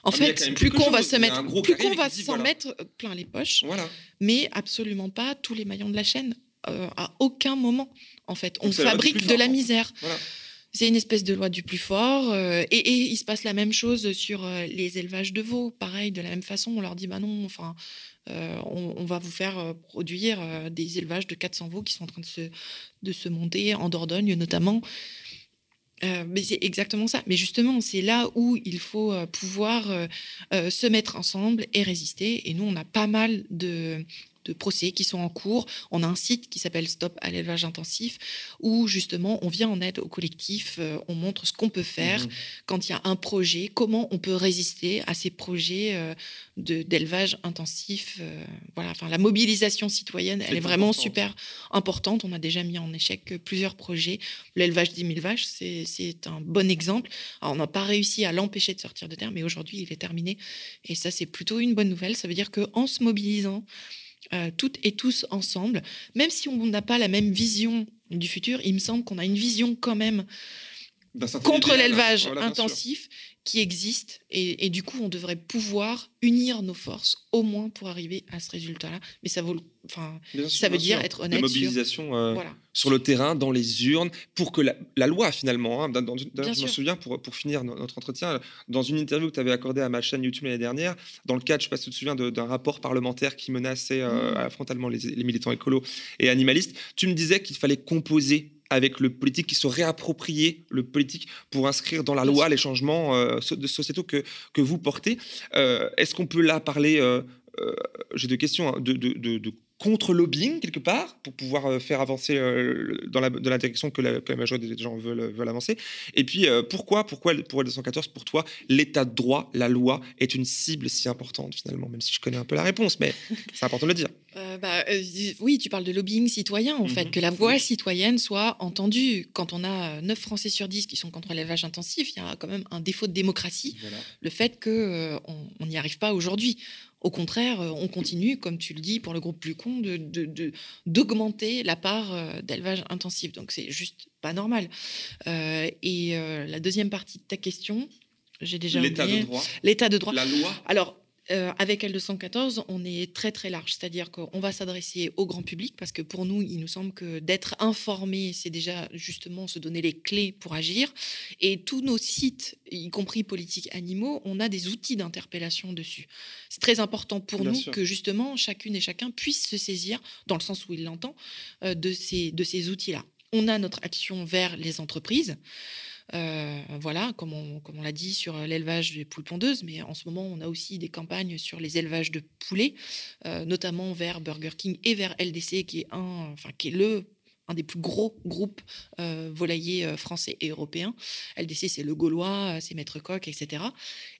En ah, fait, plus qu'on va se mettre, plus qu'on va s'en mettre plein les poches, voilà. mais absolument pas tous les maillons de la chaîne. Euh, à aucun moment, en fait, on fabrique de la misère. C'est une espèce de loi du plus fort. Euh, et, il se passe la même chose sur euh, les élevages de veaux. Pareil, de la même façon, on leur dit bah non, enfin, on, va vous faire produire des élevages de 400 veaux qui sont en train de se, de se monter en Dordogne notamment. mais c'est exactement ça. Mais justement, c'est là où il faut pouvoir se mettre ensemble et résister. Et nous, on a pas mal de, de procès qui sont en cours. On a un site qui s'appelle Stop à l'élevage intensif où justement on vient en aide au collectif, euh, on montre ce qu'on peut faire mhm. quand il y a un projet, comment on peut résister à ces projets euh, d'élevage intensif. Euh, voilà, enfin la mobilisation citoyenne, elle est vraiment super importante. On a déjà mis en échec plusieurs projets. L'élevage des mille vaches, c'est un bon exemple. on n'a pas réussi à l'empêcher de sortir de terre, mais aujourd'hui il est terminé. Et ça, c'est plutôt une bonne nouvelle. Ça veut dire qu'en se mobilisant, euh, toutes et tous ensemble, même si on n'a pas la même vision du futur, il me semble qu'on a une vision quand même contre l'élevage intensif qui existe et, du coup on devrait pouvoir unir nos forces au moins pour arriver à ce résultat-là. Mais ça vaut, enfin, ça veut dire être honnête. La mobilisation sur, euh, sur le terrain, dans les urnes, pour que la, loi finalement. Hein, dans, je me souviens pour, pour finir notre entretien, dans une interview que tu avais accordée à ma chaîne YouTube l'année dernière, dans le cadre, je ne sais pas si tu te souviens, d'un rapport parlementaire qui menaçait euh, mmh. frontalement les, les militants écolos et animalistes, tu me disais qu'il fallait composer avec le politique, qui se réapproprier le politique pour inscrire dans la loi les changements euh, de sociétaux que, que vous portez. Euh, est-ce qu'on peut là parler, euh, j'ai deux questions, hein, de, de, de contre-lobbying quelque part pour pouvoir euh, faire avancer euh, dans la, de la direction que la, majorité des gens veulent, veulent avancer. Et puis euh, pourquoi, pourquoi pour L214, pour toi, l'état de droit, la loi est une cible si importante finalement, même si je connais un peu la réponse, mais c'est important de le dire. Bah, oui, tu parles de lobbying citoyen, en fait, mhm. que la voix citoyenne soit entendue. Quand on a 9 Français sur 10 qui sont contre l'élevage intensif, il y a quand même un défaut de démocratie, le fait qu'on on n'y arrive pas aujourd'hui. Au contraire, euh, on continue, comme tu le dis, pour le groupe plus con, d'augmenter de, la part euh, d'élevage intensif. Donc c'est juste pas normal. Euh, et la deuxième partie de ta question, j'ai déjà L'état de droit. L'état de droit. La loi. Alors, euh, avec L214, on est très très large, c'est-à-dire qu'on va s'adresser au grand public parce que pour nous, il nous semble que d'être informé, c'est déjà justement se donner les clés pour agir. Et tous nos sites, y compris politiques animaux, on a des outils d'interpellation dessus. C'est très important pour nous que justement chacune et chacun puisse se saisir, dans le sens où il l'entend, euh, de ces, de ces outils-là. On a notre action vers les entreprises. Euh, voilà, comme on, comme on l'a dit sur l'élevage des poules pondeuses, mais en ce moment, on a aussi des campagnes sur les élevages de poulets, euh, notamment vers Burger King et vers LDC, qui est un, enfin, qui est le un des plus gros groupes euh, volaillers français et européens. LDC, c'est le Gaulois, c'est Maître Coq, etc.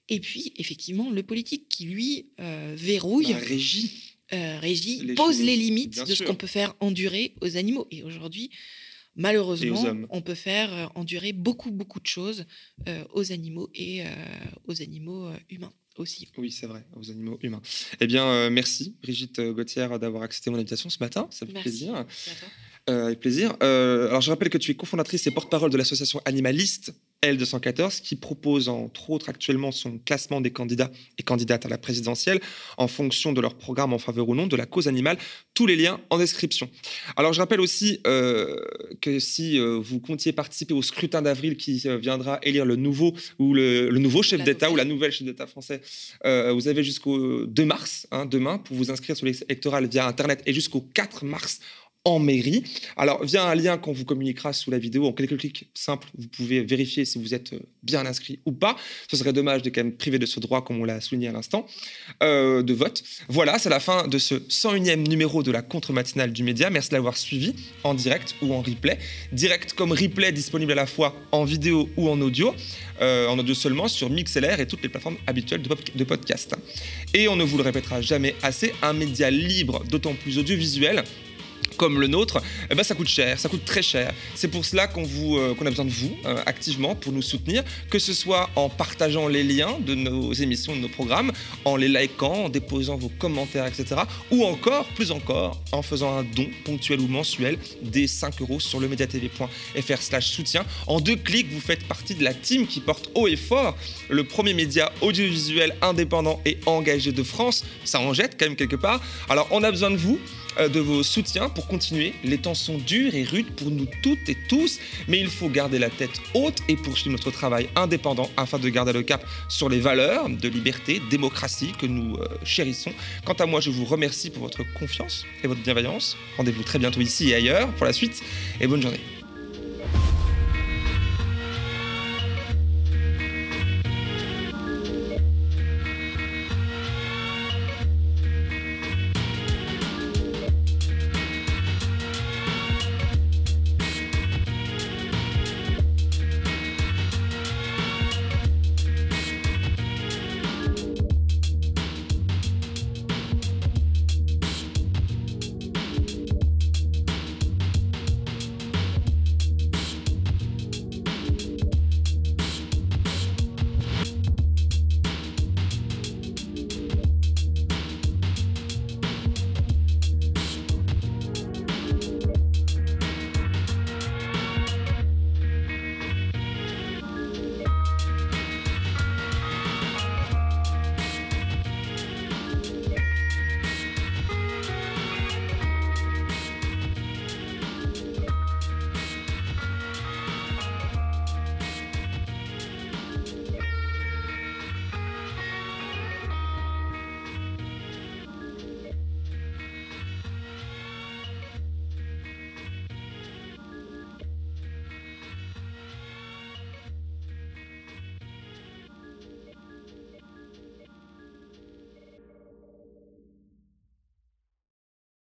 Et puis, effectivement, le politique qui, lui, verrouille. La régie. régie, pose les limites de ce qu'on peut faire endurer aux animaux. Et aujourd'hui, malheureusement, on peut faire euh, endurer beaucoup, beaucoup de choses euh, aux animaux et euh, aux animaux humains aussi. Oui, c'est vrai, aux animaux humains. Eh bien, merci Brigitte Gauthier d'avoir accepté mon invitation ce matin. Ça fait plaisir. Merci avec plaisir. alors, je rappelle que tu es cofondatrice et porte-parole de l'association animaliste L214 qui propose entre autres actuellement son classement des candidats et candidates à la présidentielle en fonction de leur programme en faveur ou non de la cause animale. Tous les liens en description. Alors je rappelle aussi euh, que si euh, vous comptiez participer au scrutin d'avril qui euh, viendra élire le nouveau ou le, nouveau chef d'État ou la nouvelle chef d'État français, vous avez jusqu'au 2 mars, hein, demain, pour vous inscrire sur l'électoral via Internet et jusqu'au 4 mars mairie. Alors, via un lien qu'on vous communiquera sous la vidéo, en quelques clics simples, vous pouvez vérifier si vous êtes euh, bien inscrit ou pas. Ce serait dommage de quand même priver de ce droit, comme on l'a souligné à l'instant, euh, de vote. Voilà, c'est la fin de ce 101e numéro de la contre-matinale du média. Merci d'avoir suivi en direct ou en replay. Direct comme replay disponible à la fois en vidéo ou en audio. Euh, en audio seulement sur MixLR et toutes les plateformes habituelles de, de podcast. Et on ne vous le répétera jamais assez, un média libre, d'autant plus audiovisuel, comme le nôtre, eh ben ça coûte cher, ça coûte très cher. C'est pour cela qu'on euh, a besoin de vous euh, activement pour nous soutenir, que ce soit en partageant les liens de nos émissions, de nos programmes, en les likant, en déposant vos commentaires, etc. Ou encore, plus encore, en faisant un don ponctuel ou mensuel des 5 euros sur le mediatv.fr slash soutien. En deux clics, vous faites partie de la team qui porte haut et fort le premier média audiovisuel indépendant et engagé de France. Ça en jette quand même quelque part. Alors on a besoin de vous. Euh, de vos soutiens pour continuer. Les temps sont durs et rudes pour nous toutes et tous, mais il faut garder la tête haute et poursuivre notre travail indépendant afin de garder le cap sur les valeurs de liberté, démocratie que nous euh, chérissons. Quant à moi, je vous remercie pour votre confiance et votre bienveillance. Rendez-vous très bientôt ici et ailleurs pour la suite et bonne journée.